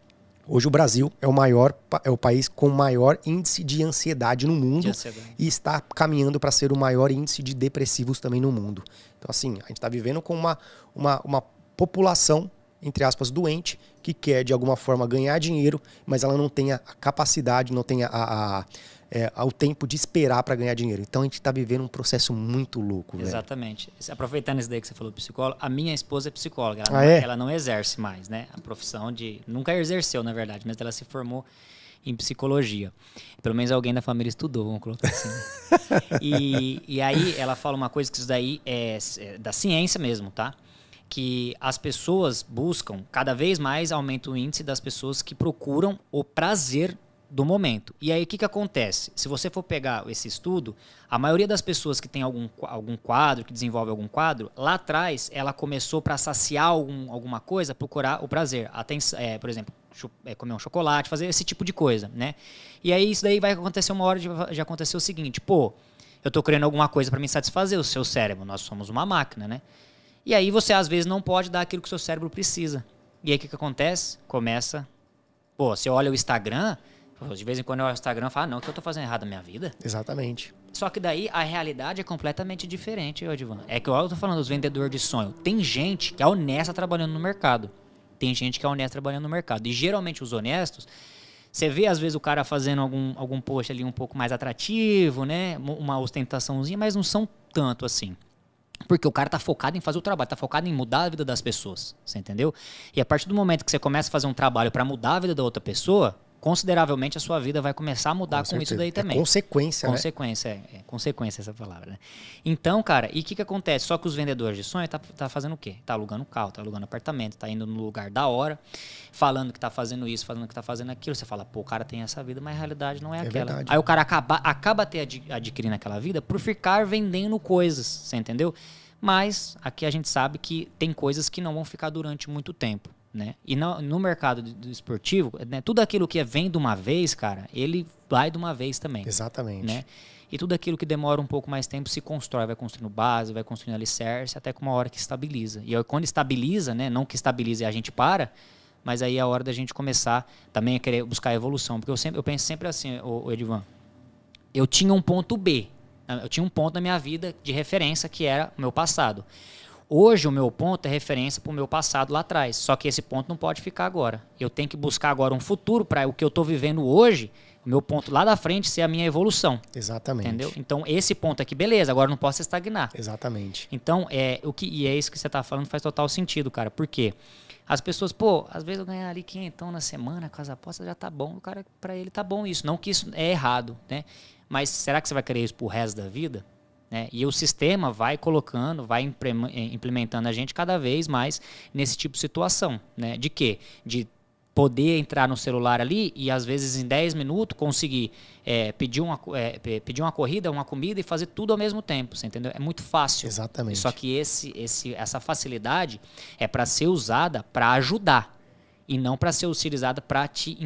Hoje o Brasil é o maior é o país com maior índice de ansiedade no mundo ansiedade. e está caminhando para ser o maior índice de depressivos também no mundo. Então assim, a gente está vivendo com uma, uma, uma população entre aspas doente que quer de alguma forma ganhar dinheiro, mas ela não tem a capacidade, não tem a, a, é, ao tempo de esperar para ganhar dinheiro. Então a gente está vivendo um processo muito louco. Exatamente. Velho. Aproveitando isso daí que você falou psicólogo, a minha esposa é psicóloga. Ela, ah, não, é? ela não exerce mais, né? A profissão de. Nunca exerceu, na verdade, mas ela se formou em psicologia. Pelo menos alguém da família estudou, vamos colocar assim. [laughs] e, e aí ela fala uma coisa que isso daí é, é da ciência mesmo, tá? que as pessoas buscam, cada vez mais aumenta o índice das pessoas que procuram o prazer do momento. E aí o que, que acontece? Se você for pegar esse estudo, a maioria das pessoas que tem algum, algum quadro, que desenvolve algum quadro, lá atrás ela começou para saciar algum, alguma coisa, procurar o prazer. Atenção, é, por exemplo, é, comer um chocolate, fazer esse tipo de coisa, né? E aí isso daí vai acontecer uma hora de, de acontecer o seguinte, pô, eu tô querendo alguma coisa para me satisfazer o seu cérebro, nós somos uma máquina, né? E aí você às vezes não pode dar aquilo que o seu cérebro precisa. E aí o que, que acontece? Começa, pô, você olha o Instagram, de vez em quando eu olho o Instagram e falo, ah, não, o que eu tô fazendo errado na minha vida? Exatamente. Só que daí a realidade é completamente diferente, Odivan. É que eu tô falando dos vendedores de sonho. Tem gente que é honesta trabalhando no mercado. Tem gente que é honesta trabalhando no mercado. E geralmente os honestos, você vê às vezes o cara fazendo algum, algum post ali um pouco mais atrativo, né? Uma ostentaçãozinha, mas não são tanto assim. Porque o cara tá focado em fazer o trabalho, tá focado em mudar a vida das pessoas. Você entendeu? E a partir do momento que você começa a fazer um trabalho para mudar a vida da outra pessoa, consideravelmente a sua vida vai começar a mudar com, com isso daí também. É consequência, consequência, né? É, é, consequência essa palavra, né? Então, cara, e o que, que acontece? Só que os vendedores de sonho tá, tá fazendo o quê? Tá alugando carro, tá alugando apartamento, tá indo no lugar da hora, falando que tá fazendo isso, falando que tá fazendo aquilo. Você fala, pô, o cara tem essa vida, mas a realidade não é, é aquela. Verdade. Aí o cara acaba, acaba ter adquirindo aquela vida por ficar vendendo coisas, você entendeu? Mas aqui a gente sabe que tem coisas que não vão ficar durante muito tempo. Né? E no, no mercado do esportivo, né, tudo aquilo que vem de uma vez, cara, ele vai de uma vez também. Exatamente. Né? E tudo aquilo que demora um pouco mais tempo se constrói, vai construindo base, vai construindo alicerce, até com uma hora que estabiliza. E aí, quando estabiliza, né, não que estabilize e a gente para, mas aí é a hora da gente começar também a querer buscar evolução. Porque eu, sempre, eu penso sempre assim, o, o Edivan, eu tinha um ponto B, eu tinha um ponto na minha vida de referência que era o meu passado. Hoje o meu ponto é referência para o meu passado lá atrás. Só que esse ponto não pode ficar agora. Eu tenho que buscar agora um futuro para o que eu estou vivendo hoje, o meu ponto lá da frente ser a minha evolução. Exatamente. Entendeu? Então esse ponto aqui, beleza, agora eu não posso estagnar. Exatamente. Então, é, o que, e é isso que você está falando, faz total sentido, cara. Por quê? As pessoas, pô, às vezes eu ganhar ali quinhentão na semana com as apostas já tá bom. O cara, para ele tá bom isso. Não que isso é errado, né? Mas será que você vai querer isso pro resto da vida? Né? E o sistema vai colocando, vai implementando a gente cada vez mais nesse tipo de situação. Né? De quê? De poder entrar no celular ali e às vezes em 10 minutos conseguir é, pedir, uma, é, pedir uma corrida, uma comida e fazer tudo ao mesmo tempo, você entendeu? É muito fácil. Exatamente. Só que esse, esse, essa facilidade é para ser usada para ajudar e não para ser utilizada para te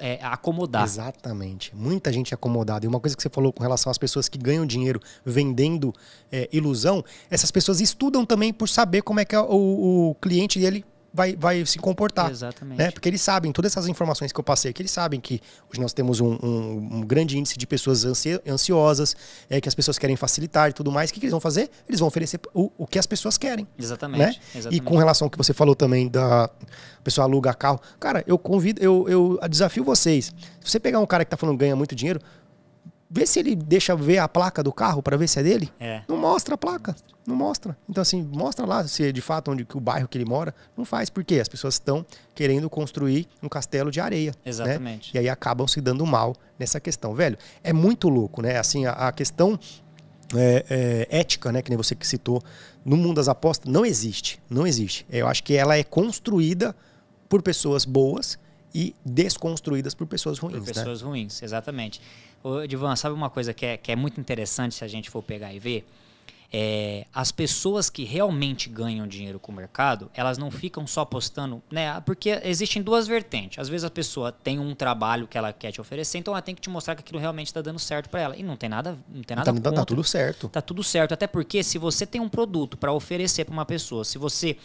é, acomodar. Exatamente. Muita gente é acomodada. E uma coisa que você falou com relação às pessoas que ganham dinheiro vendendo é, ilusão, essas pessoas estudam também por saber como é que é o, o cliente dele vai, vai se comportar. Exatamente. Né? Porque eles sabem, todas essas informações que eu passei aqui, eles sabem que hoje nós temos um, um, um grande índice de pessoas ansi ansiosas, é, que as pessoas querem facilitar e tudo mais. O que, que eles vão fazer? Eles vão oferecer o, o que as pessoas querem. Exatamente. Né? Exatamente. E com relação ao que você falou também da pessoa aluga carro. Cara, eu convido, eu, eu desafio vocês. Se você pegar um cara que está falando ganha muito dinheiro, Vê se ele deixa ver a placa do carro para ver se é dele. É. Não mostra a placa. Não mostra. Então, assim, mostra lá se é de fato onde que o bairro que ele mora. Não faz, porque as pessoas estão querendo construir um castelo de areia. Né? Exatamente. Né? E aí acabam se dando mal nessa questão. Velho, é muito louco, né? Assim, a, a questão é, é, ética, né? Que nem você que citou, no mundo das apostas, não existe. Não existe. Eu acho que ela é construída por pessoas boas e desconstruídas por pessoas ruins. Por né? pessoas né? ruins, exatamente. Ô, Divan, sabe uma coisa que é, que é muito interessante se a gente for pegar e ver? É, as pessoas que realmente ganham dinheiro com o mercado, elas não ficam só postando, né? Porque existem duas vertentes. Às vezes a pessoa tem um trabalho que ela quer te oferecer, então ela tem que te mostrar que aquilo realmente está dando certo para ela. E não tem nada, não tem nada tá, contra. Tá tudo certo. Tá tudo certo, até porque se você tem um produto para oferecer para uma pessoa, se você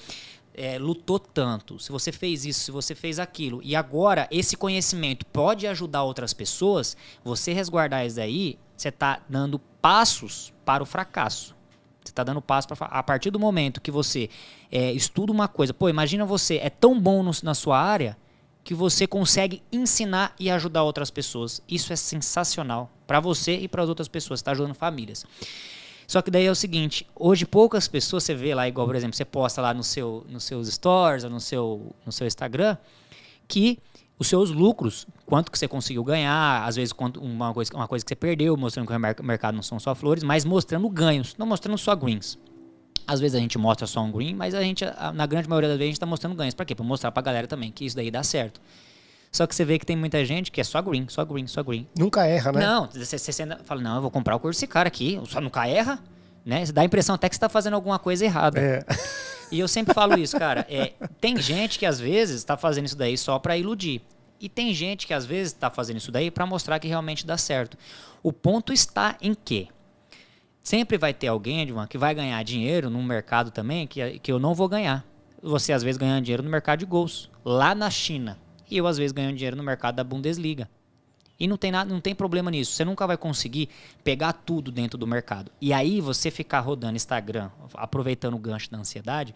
é, lutou tanto, se você fez isso, se você fez aquilo, e agora esse conhecimento pode ajudar outras pessoas, você resguardar isso daí, você está dando passos para o fracasso. Você está dando passo para a partir do momento que você é, estuda uma coisa. Pô, imagina você é tão bom no, na sua área que você consegue ensinar e ajudar outras pessoas. Isso é sensacional para você e para as outras pessoas. Está ajudando famílias. Só que daí é o seguinte, hoje poucas pessoas você vê lá, igual por exemplo, você posta lá no seu, nos seus stories, ou no seu, no seu Instagram, que os seus lucros, quanto que você conseguiu ganhar, às vezes uma coisa, uma coisa que você perdeu, mostrando que o mercado não são só flores, mas mostrando ganhos, não mostrando só greens. Às vezes a gente mostra só um green, mas a gente, na grande maioria das vezes, a gente está mostrando ganhos. Para quê? Para mostrar para a galera também que isso daí dá certo. Só que você vê que tem muita gente que é só green, só green, só green. Nunca erra, né? Não, você, você fala, não, eu vou comprar o curso desse cara aqui, só nunca erra. Né? Dá a impressão até que você está fazendo alguma coisa errada. É. [laughs] E eu sempre falo isso, cara. É, tem gente que às vezes está fazendo isso daí só para iludir. E tem gente que às vezes está fazendo isso daí para mostrar que realmente dá certo. O ponto está em que sempre vai ter alguém, Edman, que vai ganhar dinheiro num mercado também que, que eu não vou ganhar. Você às vezes ganha dinheiro no mercado de gols, lá na China. E eu, às vezes, ganho dinheiro no mercado da Bundesliga. E não tem, nada, não tem problema nisso. Você nunca vai conseguir pegar tudo dentro do mercado. E aí você ficar rodando Instagram, aproveitando o gancho da ansiedade,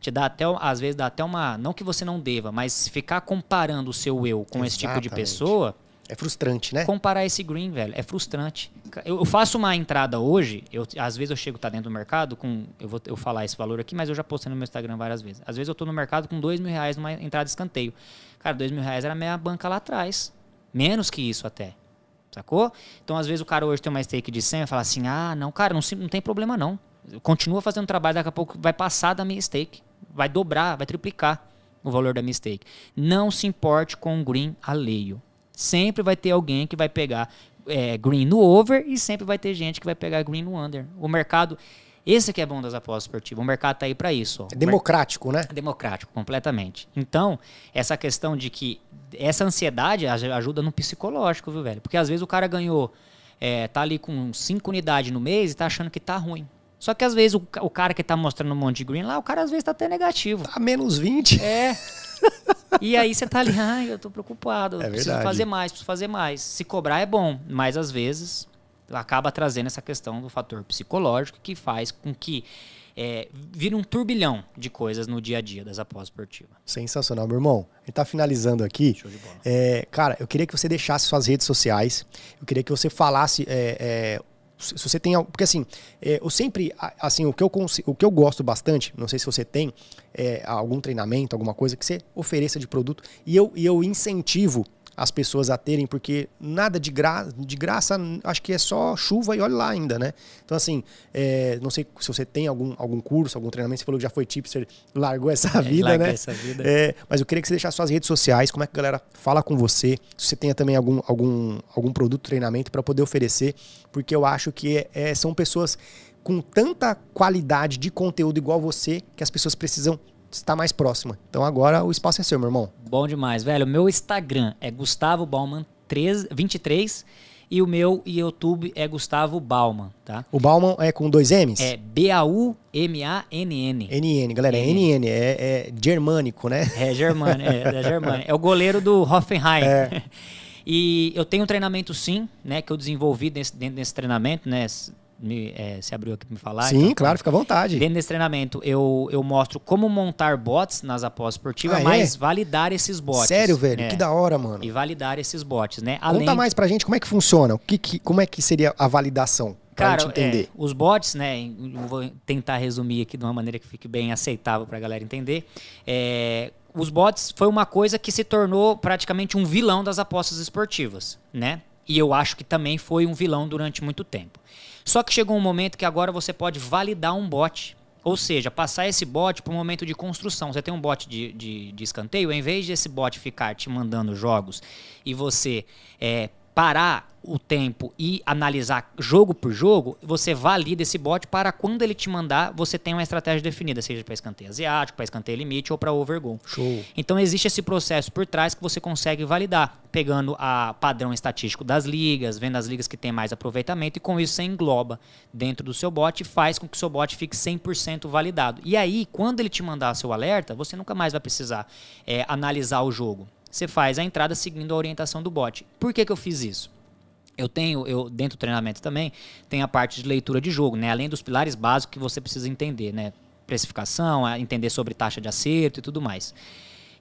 te dá até, às vezes, dá até uma. Não que você não deva, mas ficar comparando o seu eu com Exatamente. esse tipo de pessoa. É frustrante, né? Comparar esse green, velho, é frustrante. Eu, faço uma entrada hoje, eu, às vezes eu chego tá dentro do mercado com. Eu vou eu falar esse valor aqui, mas eu já postei no meu Instagram várias vezes. Às vezes eu tô no mercado com dois mil reais numa entrada de escanteio. Cara, dois mil reais era a minha banca lá atrás. Menos que isso até. Sacou? Então, às vezes, o cara hoje tem uma stake de 100 e fala assim: ah, não, cara, não, não tem problema não. Continua fazendo trabalho, daqui a pouco vai passar da minha stake. Vai dobrar, vai triplicar o valor da minha stake. Não se importe com o green alheio. Sempre vai ter alguém que vai pegar é, green no over e sempre vai ter gente que vai pegar green no under. O mercado esse que é bom das apostas esportivas. O mercado está aí para isso. Ó. É democrático, né? É democrático, completamente. Então, essa questão de que essa ansiedade ajuda no psicológico, viu, velho? Porque às vezes o cara ganhou, é, tá ali com 5 unidades no mês e tá achando que tá ruim. Só que às vezes o, o cara que tá mostrando um monte de green lá, o cara às vezes tá até negativo. Tá menos 20. É. [laughs] e aí você tá ali, ai, eu tô preocupado, é preciso fazer mais, preciso fazer mais. Se cobrar é bom, mas às vezes acaba trazendo essa questão do fator psicológico que faz com que é, vira um turbilhão de coisas no dia a dia das apostas esportivas. Sensacional, meu irmão. A gente tá finalizando aqui. Show de bola. É, cara, eu queria que você deixasse suas redes sociais. Eu queria que você falasse. é, é, se você tem algo. Porque assim, é, eu sempre. Assim, o que eu, o que eu gosto bastante, não sei se você tem é, algum treinamento, alguma coisa que você ofereça de produto. E eu, e eu incentivo as pessoas a terem, porque nada de, gra de graça, acho que é só chuva e olha lá ainda, né? Então, assim, é, não sei se você tem algum, algum curso, algum treinamento, você falou que já foi tipster, largou essa vida, larguei né? essa vida. É, mas eu queria que você deixasse suas redes sociais, como é que a galera fala com você, se você tenha também algum, algum, algum produto, treinamento para poder oferecer, porque eu acho que é- é, são pessoas com tanta qualidade de conteúdo igual você que as pessoas precisam estar mais próxima. Então agora o espaço é seu, meu irmão. Bom demais, velho. Meu Instagram é Gustavo Bauman 13 23 e o meu YouTube é Gustavo Bauman, tá? O Bauman é com dois M's? É B-A-U-M-A-N-N. NN, galera, é NN, é, é germânico, né? É Germânia, é da Germânia. É o goleiro do Hoffenheim. É. [laughs] E eu tenho um treinamento sim, né, que eu desenvolvi dentro desse treinamento, né? Me, é, você abriu aqui para me falar? Sim, então, claro, fica à vontade. Dentro desse treinamento, eu, eu mostro como montar bots nas apostas esportivas, Ah, é? mas validar esses bots. Sério, velho? É, Que da hora, mano. E validar esses bots, né? Conta mais pra gente como é que funciona, o que, que- como é que seria a validação, Cara, gente entender. é, os bots, né? Vou tentar resumir aqui de uma maneira que fique bem aceitável para a galera entender. É, os bots foi uma coisa que se tornou praticamente um vilão das apostas esportivas, né? E eu acho que também foi um vilão durante muito tempo. Só que chegou um momento que agora você pode validar um bot. Ou seja, passar esse bot para um momento de construção. Você tem um bot de, de, de escanteio, em vez de esse bot ficar te mandando jogos e você é, parar o tempo e analisar jogo por jogo, você valida esse bot para quando ele te mandar, você tem uma estratégia definida, seja para escanteio asiático, para escanteio limite ou para overgoal. Show. Então existe esse processo por trás que você consegue validar, pegando a padrão estatístico das ligas, vendo as ligas que tem mais aproveitamento e com isso você engloba dentro do seu bot e faz com que o seu bot fique 100% validado. E aí, quando ele te mandar seu alerta, você nunca mais vai precisar é, analisar o jogo. Você faz a entrada seguindo a orientação do bot. Por que, que eu fiz isso? Eu tenho, eu dentro do treinamento também, tem a parte de leitura de jogo, né? Além dos pilares básicos que você precisa entender, né? Precificação, entender sobre taxa de acerto e tudo mais.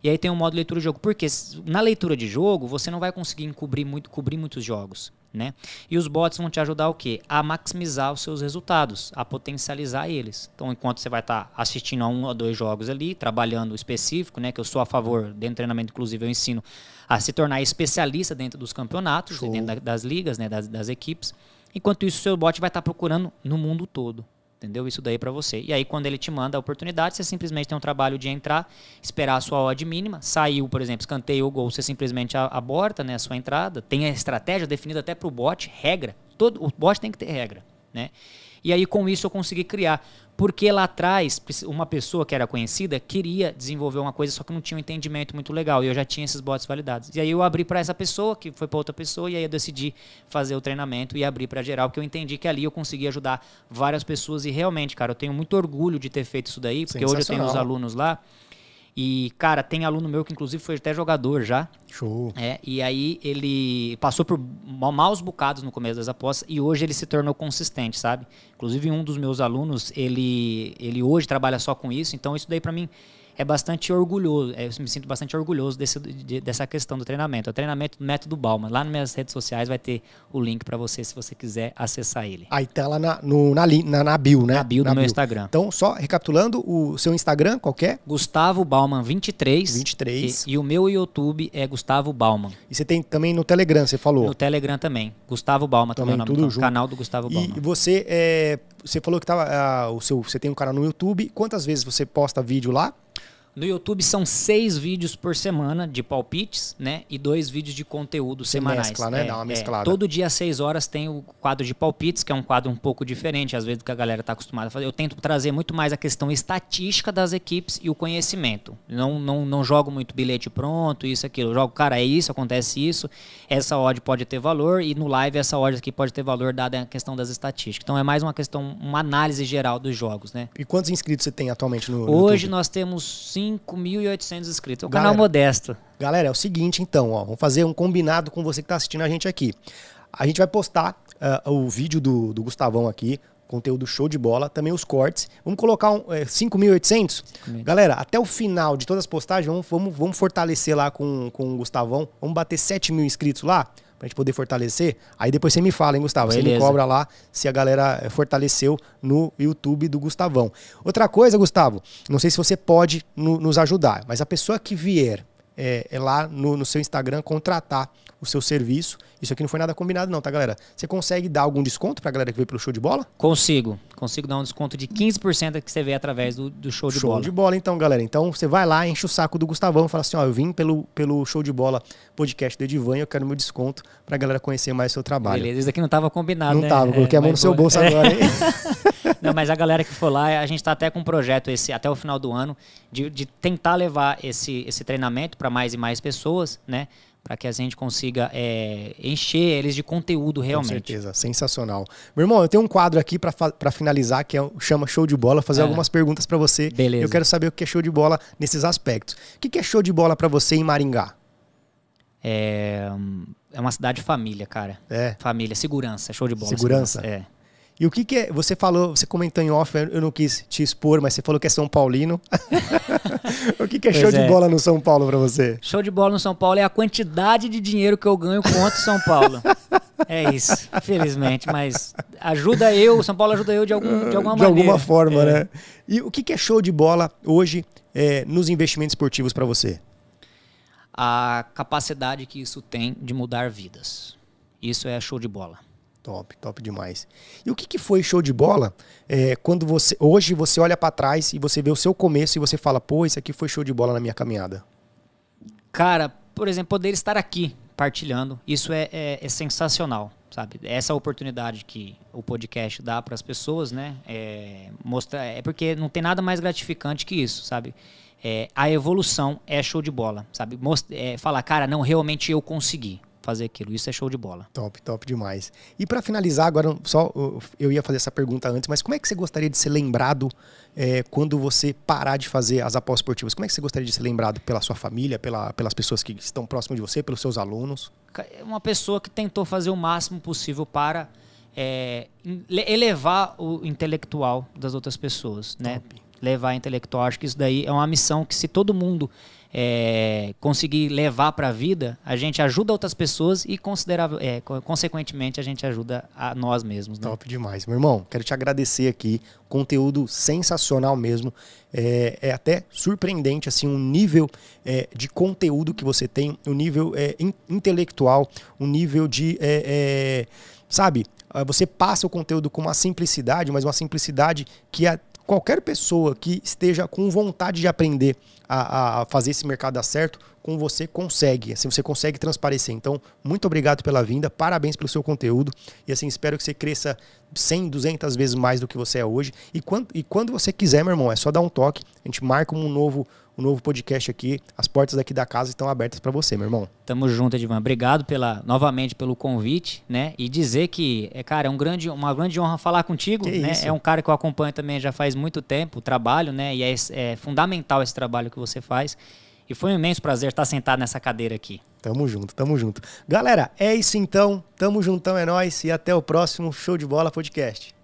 E aí tem um modo leitura de jogo, porque na leitura de jogo você não vai conseguir encobrir muito, cobrir muitos jogos, né? E os bots vão te ajudar o quê? A maximizar os seus resultados, a potencializar eles. Então, enquanto você vai estar assistindo a um ou dois jogos ali, trabalhando específico, né? Que eu sou a favor, dentro do treinamento, inclusive, eu ensino a se tornar especialista dentro dos campeonatos, Show. dentro da- das ligas, né? Das, das equipes. Enquanto isso, o seu bot vai estar procurando no mundo todo. Entendeu? Isso daí para você. E aí, quando ele te manda a oportunidade, você simplesmente tem um trabalho de entrar, esperar a sua odd mínima. Saiu, por exemplo, escanteio ou gol, você simplesmente aborta né, a sua entrada. Tem a estratégia definida até para o bot, regra. Todo, o bot tem que ter regra. Né? E aí, com isso, eu consegui criar. Porque lá atrás, uma pessoa que era conhecida queria desenvolver uma coisa, só que não tinha um entendimento muito legal. E eu já tinha esses bots validados. E aí eu abri para essa pessoa, que foi para outra pessoa, e aí eu decidi fazer o treinamento e abrir para geral, porque eu entendi que ali eu consegui ajudar várias pessoas. E realmente, cara, eu tenho muito orgulho de ter feito isso daí, porque hoje eu tenho os alunos lá. E, cara, tem aluno meu que inclusive foi até jogador já. Show. É, e aí ele passou por ma- maus bocados no começo das apostas e hoje ele se tornou consistente, sabe? Inclusive um dos meus alunos, ele, ele hoje trabalha só com isso, então isso daí pra mim é bastante orgulhoso, é, eu me sinto bastante orgulhoso desse, de- dessa questão do treinamento. É o treinamento do método Bauman. Lá nas minhas redes sociais vai ter o link pra você se você quiser acessar ele. Aí tá lá na, no, na, na, na bio, né? Na bio do meu Instagram. Então, só recapitulando, o seu Instagram, qual é? Gustavo Bauman 23. 23. E, e o meu YouTube é Gustavo Bauman. E você tem também no Telegram, você falou. No Telegram também. Gustavo Bauman também, Também, é o nome tudo do junto. canal do Gustavo Bauman. E você, é, você falou que tava, ah, o seu, você tem um canal no YouTube. Quantas vezes você posta vídeo lá? No YouTube são seis vídeos por semana de palpites, né? E dois vídeos de conteúdo Você semanais. mescla, né? É, Dá uma é. mesclada. todo dia às seis horas tem o quadro de palpites, que é um quadro um pouco diferente, às vezes, do que a galera está acostumada a fazer. Eu tento trazer muito mais a questão estatística das equipes e o conhecimento. Não, não, não jogo muito bilhete pronto, isso, aquilo. Eu jogo, cara, é isso, acontece isso, essa odd pode ter valor, e no live essa odd aqui pode ter valor, dada a questão das estatísticas. Então é mais uma questão, uma análise geral dos jogos, né? E quantos inscritos você tem atualmente no, no Hoje YouTube? nós temos 5.800 inscritos. É um Galera, canal modesto. Galera, é o seguinte, então, ó, vamos fazer um combinado com você que está assistindo a gente aqui. A gente vai postar uh, o vídeo do, do Gustavão aqui, conteúdo show de bola, também os cortes. Vamos colocar um, é, 5.800? Galera, até o final de todas as postagens, vamos, vamos, vamos fortalecer lá com, com o Gustavão. Vamos bater 7 mil inscritos lá, pra gente poder fortalecer. Aí depois você me fala, hein, Gustavo? Beleza. Você me cobra lá se a galera eh, fortaleceu no YouTube do Gustavão. Outra coisa, Gustavo, não sei se você pode no, nos ajudar, mas a pessoa que vier é, é lá no, no seu Instagram contratar o seu serviço. Isso aqui não foi nada combinado, não, tá, galera? Você consegue dar algum desconto pra galera que veio pelo show de bola? Consigo. Consigo dar um desconto de 15% que você vê através do, do show de show bola. Show de bola, então, galera. Então você vai lá, enche o saco do Gustavão e fala assim: ó, eu vim pelo, pelo show de bola podcast do Edivan e eu quero meu desconto pra galera conhecer mais o seu trabalho. Beleza, isso aqui não tava combinado, não né? Não tava, coloquei é, a mão no seu bolso é. agora, hein? [laughs] Não, mas a galera que for lá, a gente está até com um projeto esse até o final do ano de, de tentar levar esse, esse treinamento para mais e mais pessoas, né? Para que a gente consiga é, encher eles de conteúdo realmente. Com certeza, sensacional. Meu irmão, eu tenho um quadro aqui para finalizar que é, chama Show de Bola, fazer é. algumas perguntas para você. Beleza. Eu quero saber o que é show de bola nesses aspectos. O que é show de bola para você em Maringá? É, é uma cidade família, cara. É. Família, segurança, show de bola. Segurança? segurança. É. E o que, que é? Você falou, você comentou em off, eu não quis te expor, mas você falou que é São Paulino. [laughs] o que, que é pois show é. de bola no São Paulo para você? Show de bola no São Paulo é a quantidade de dinheiro que eu ganho contra o São Paulo. É isso, infelizmente, mas ajuda eu, São Paulo ajuda eu de, algum, de alguma de maneira. De alguma forma, é. né? E o que, que é show de bola hoje é, nos investimentos esportivos para você? A capacidade que isso tem de mudar vidas. Isso é show de bola. Top, top demais. E o que, que foi show de bola é, quando você hoje você olha para trás e você vê o seu começo e você fala, pô, isso aqui foi show de bola na minha caminhada? Cara, por exemplo, poder estar aqui partilhando, isso é, é, é sensacional, sabe? Essa oportunidade que o podcast dá para as pessoas, né? É, mostra, é porque não tem nada mais gratificante que isso, sabe? É, a evolução é show de bola, sabe? Most, é, falar, cara, não, realmente eu consegui fazer aquilo. Isso é show de bola. Top, top demais. E para finalizar, agora só eu ia fazer essa pergunta antes, mas como é que você gostaria de ser lembrado é, quando você parar de fazer as apostas esportivas? Como é que você gostaria de ser lembrado pela sua família, pela, pelas pessoas que estão próximas de você, pelos seus alunos? É uma pessoa que tentou fazer o máximo possível para é, elevar o intelectual das outras pessoas, né? Top. Levar intelectual. Acho que isso daí é uma missão que se todo mundo é, conseguir levar para a vida, a gente ajuda outras pessoas e considerável, é, consequentemente a gente ajuda a nós mesmos. Né? Top demais, meu irmão. Quero te agradecer aqui, conteúdo sensacional mesmo. É, é até surpreendente assim um nível é, de conteúdo que você tem, um nível é, in, intelectual, um nível de é, sabe você passa o conteúdo com uma simplicidade, mas uma simplicidade que a, qualquer pessoa que esteja com vontade de aprender a, a, fazer esse mercado dar certo, com você consegue. Assim, você consegue transparecer. Então, muito obrigado pela vinda, parabéns pelo seu conteúdo. E assim, espero que você cresça 100, 200 vezes mais do que você é hoje. E quando, e quando você quiser, meu irmão, é só dar um toque. A gente marca um novo um novo podcast aqui. As portas aqui da casa estão abertas para você, meu irmão. Tamo junto, Edvan. Obrigado pela, novamente pelo convite, né? E dizer que, é, cara, é um grande, uma grande honra falar contigo, que né? Isso? É um cara que eu acompanho também já faz muito tempo, o trabalho, né? E é, é fundamental esse trabalho que você faz. E foi um imenso prazer estar sentado nessa cadeira aqui. Tamo junto, tamo junto. Galera, é isso então. Tamo juntão, é nós e até o próximo Show de Bola Podcast.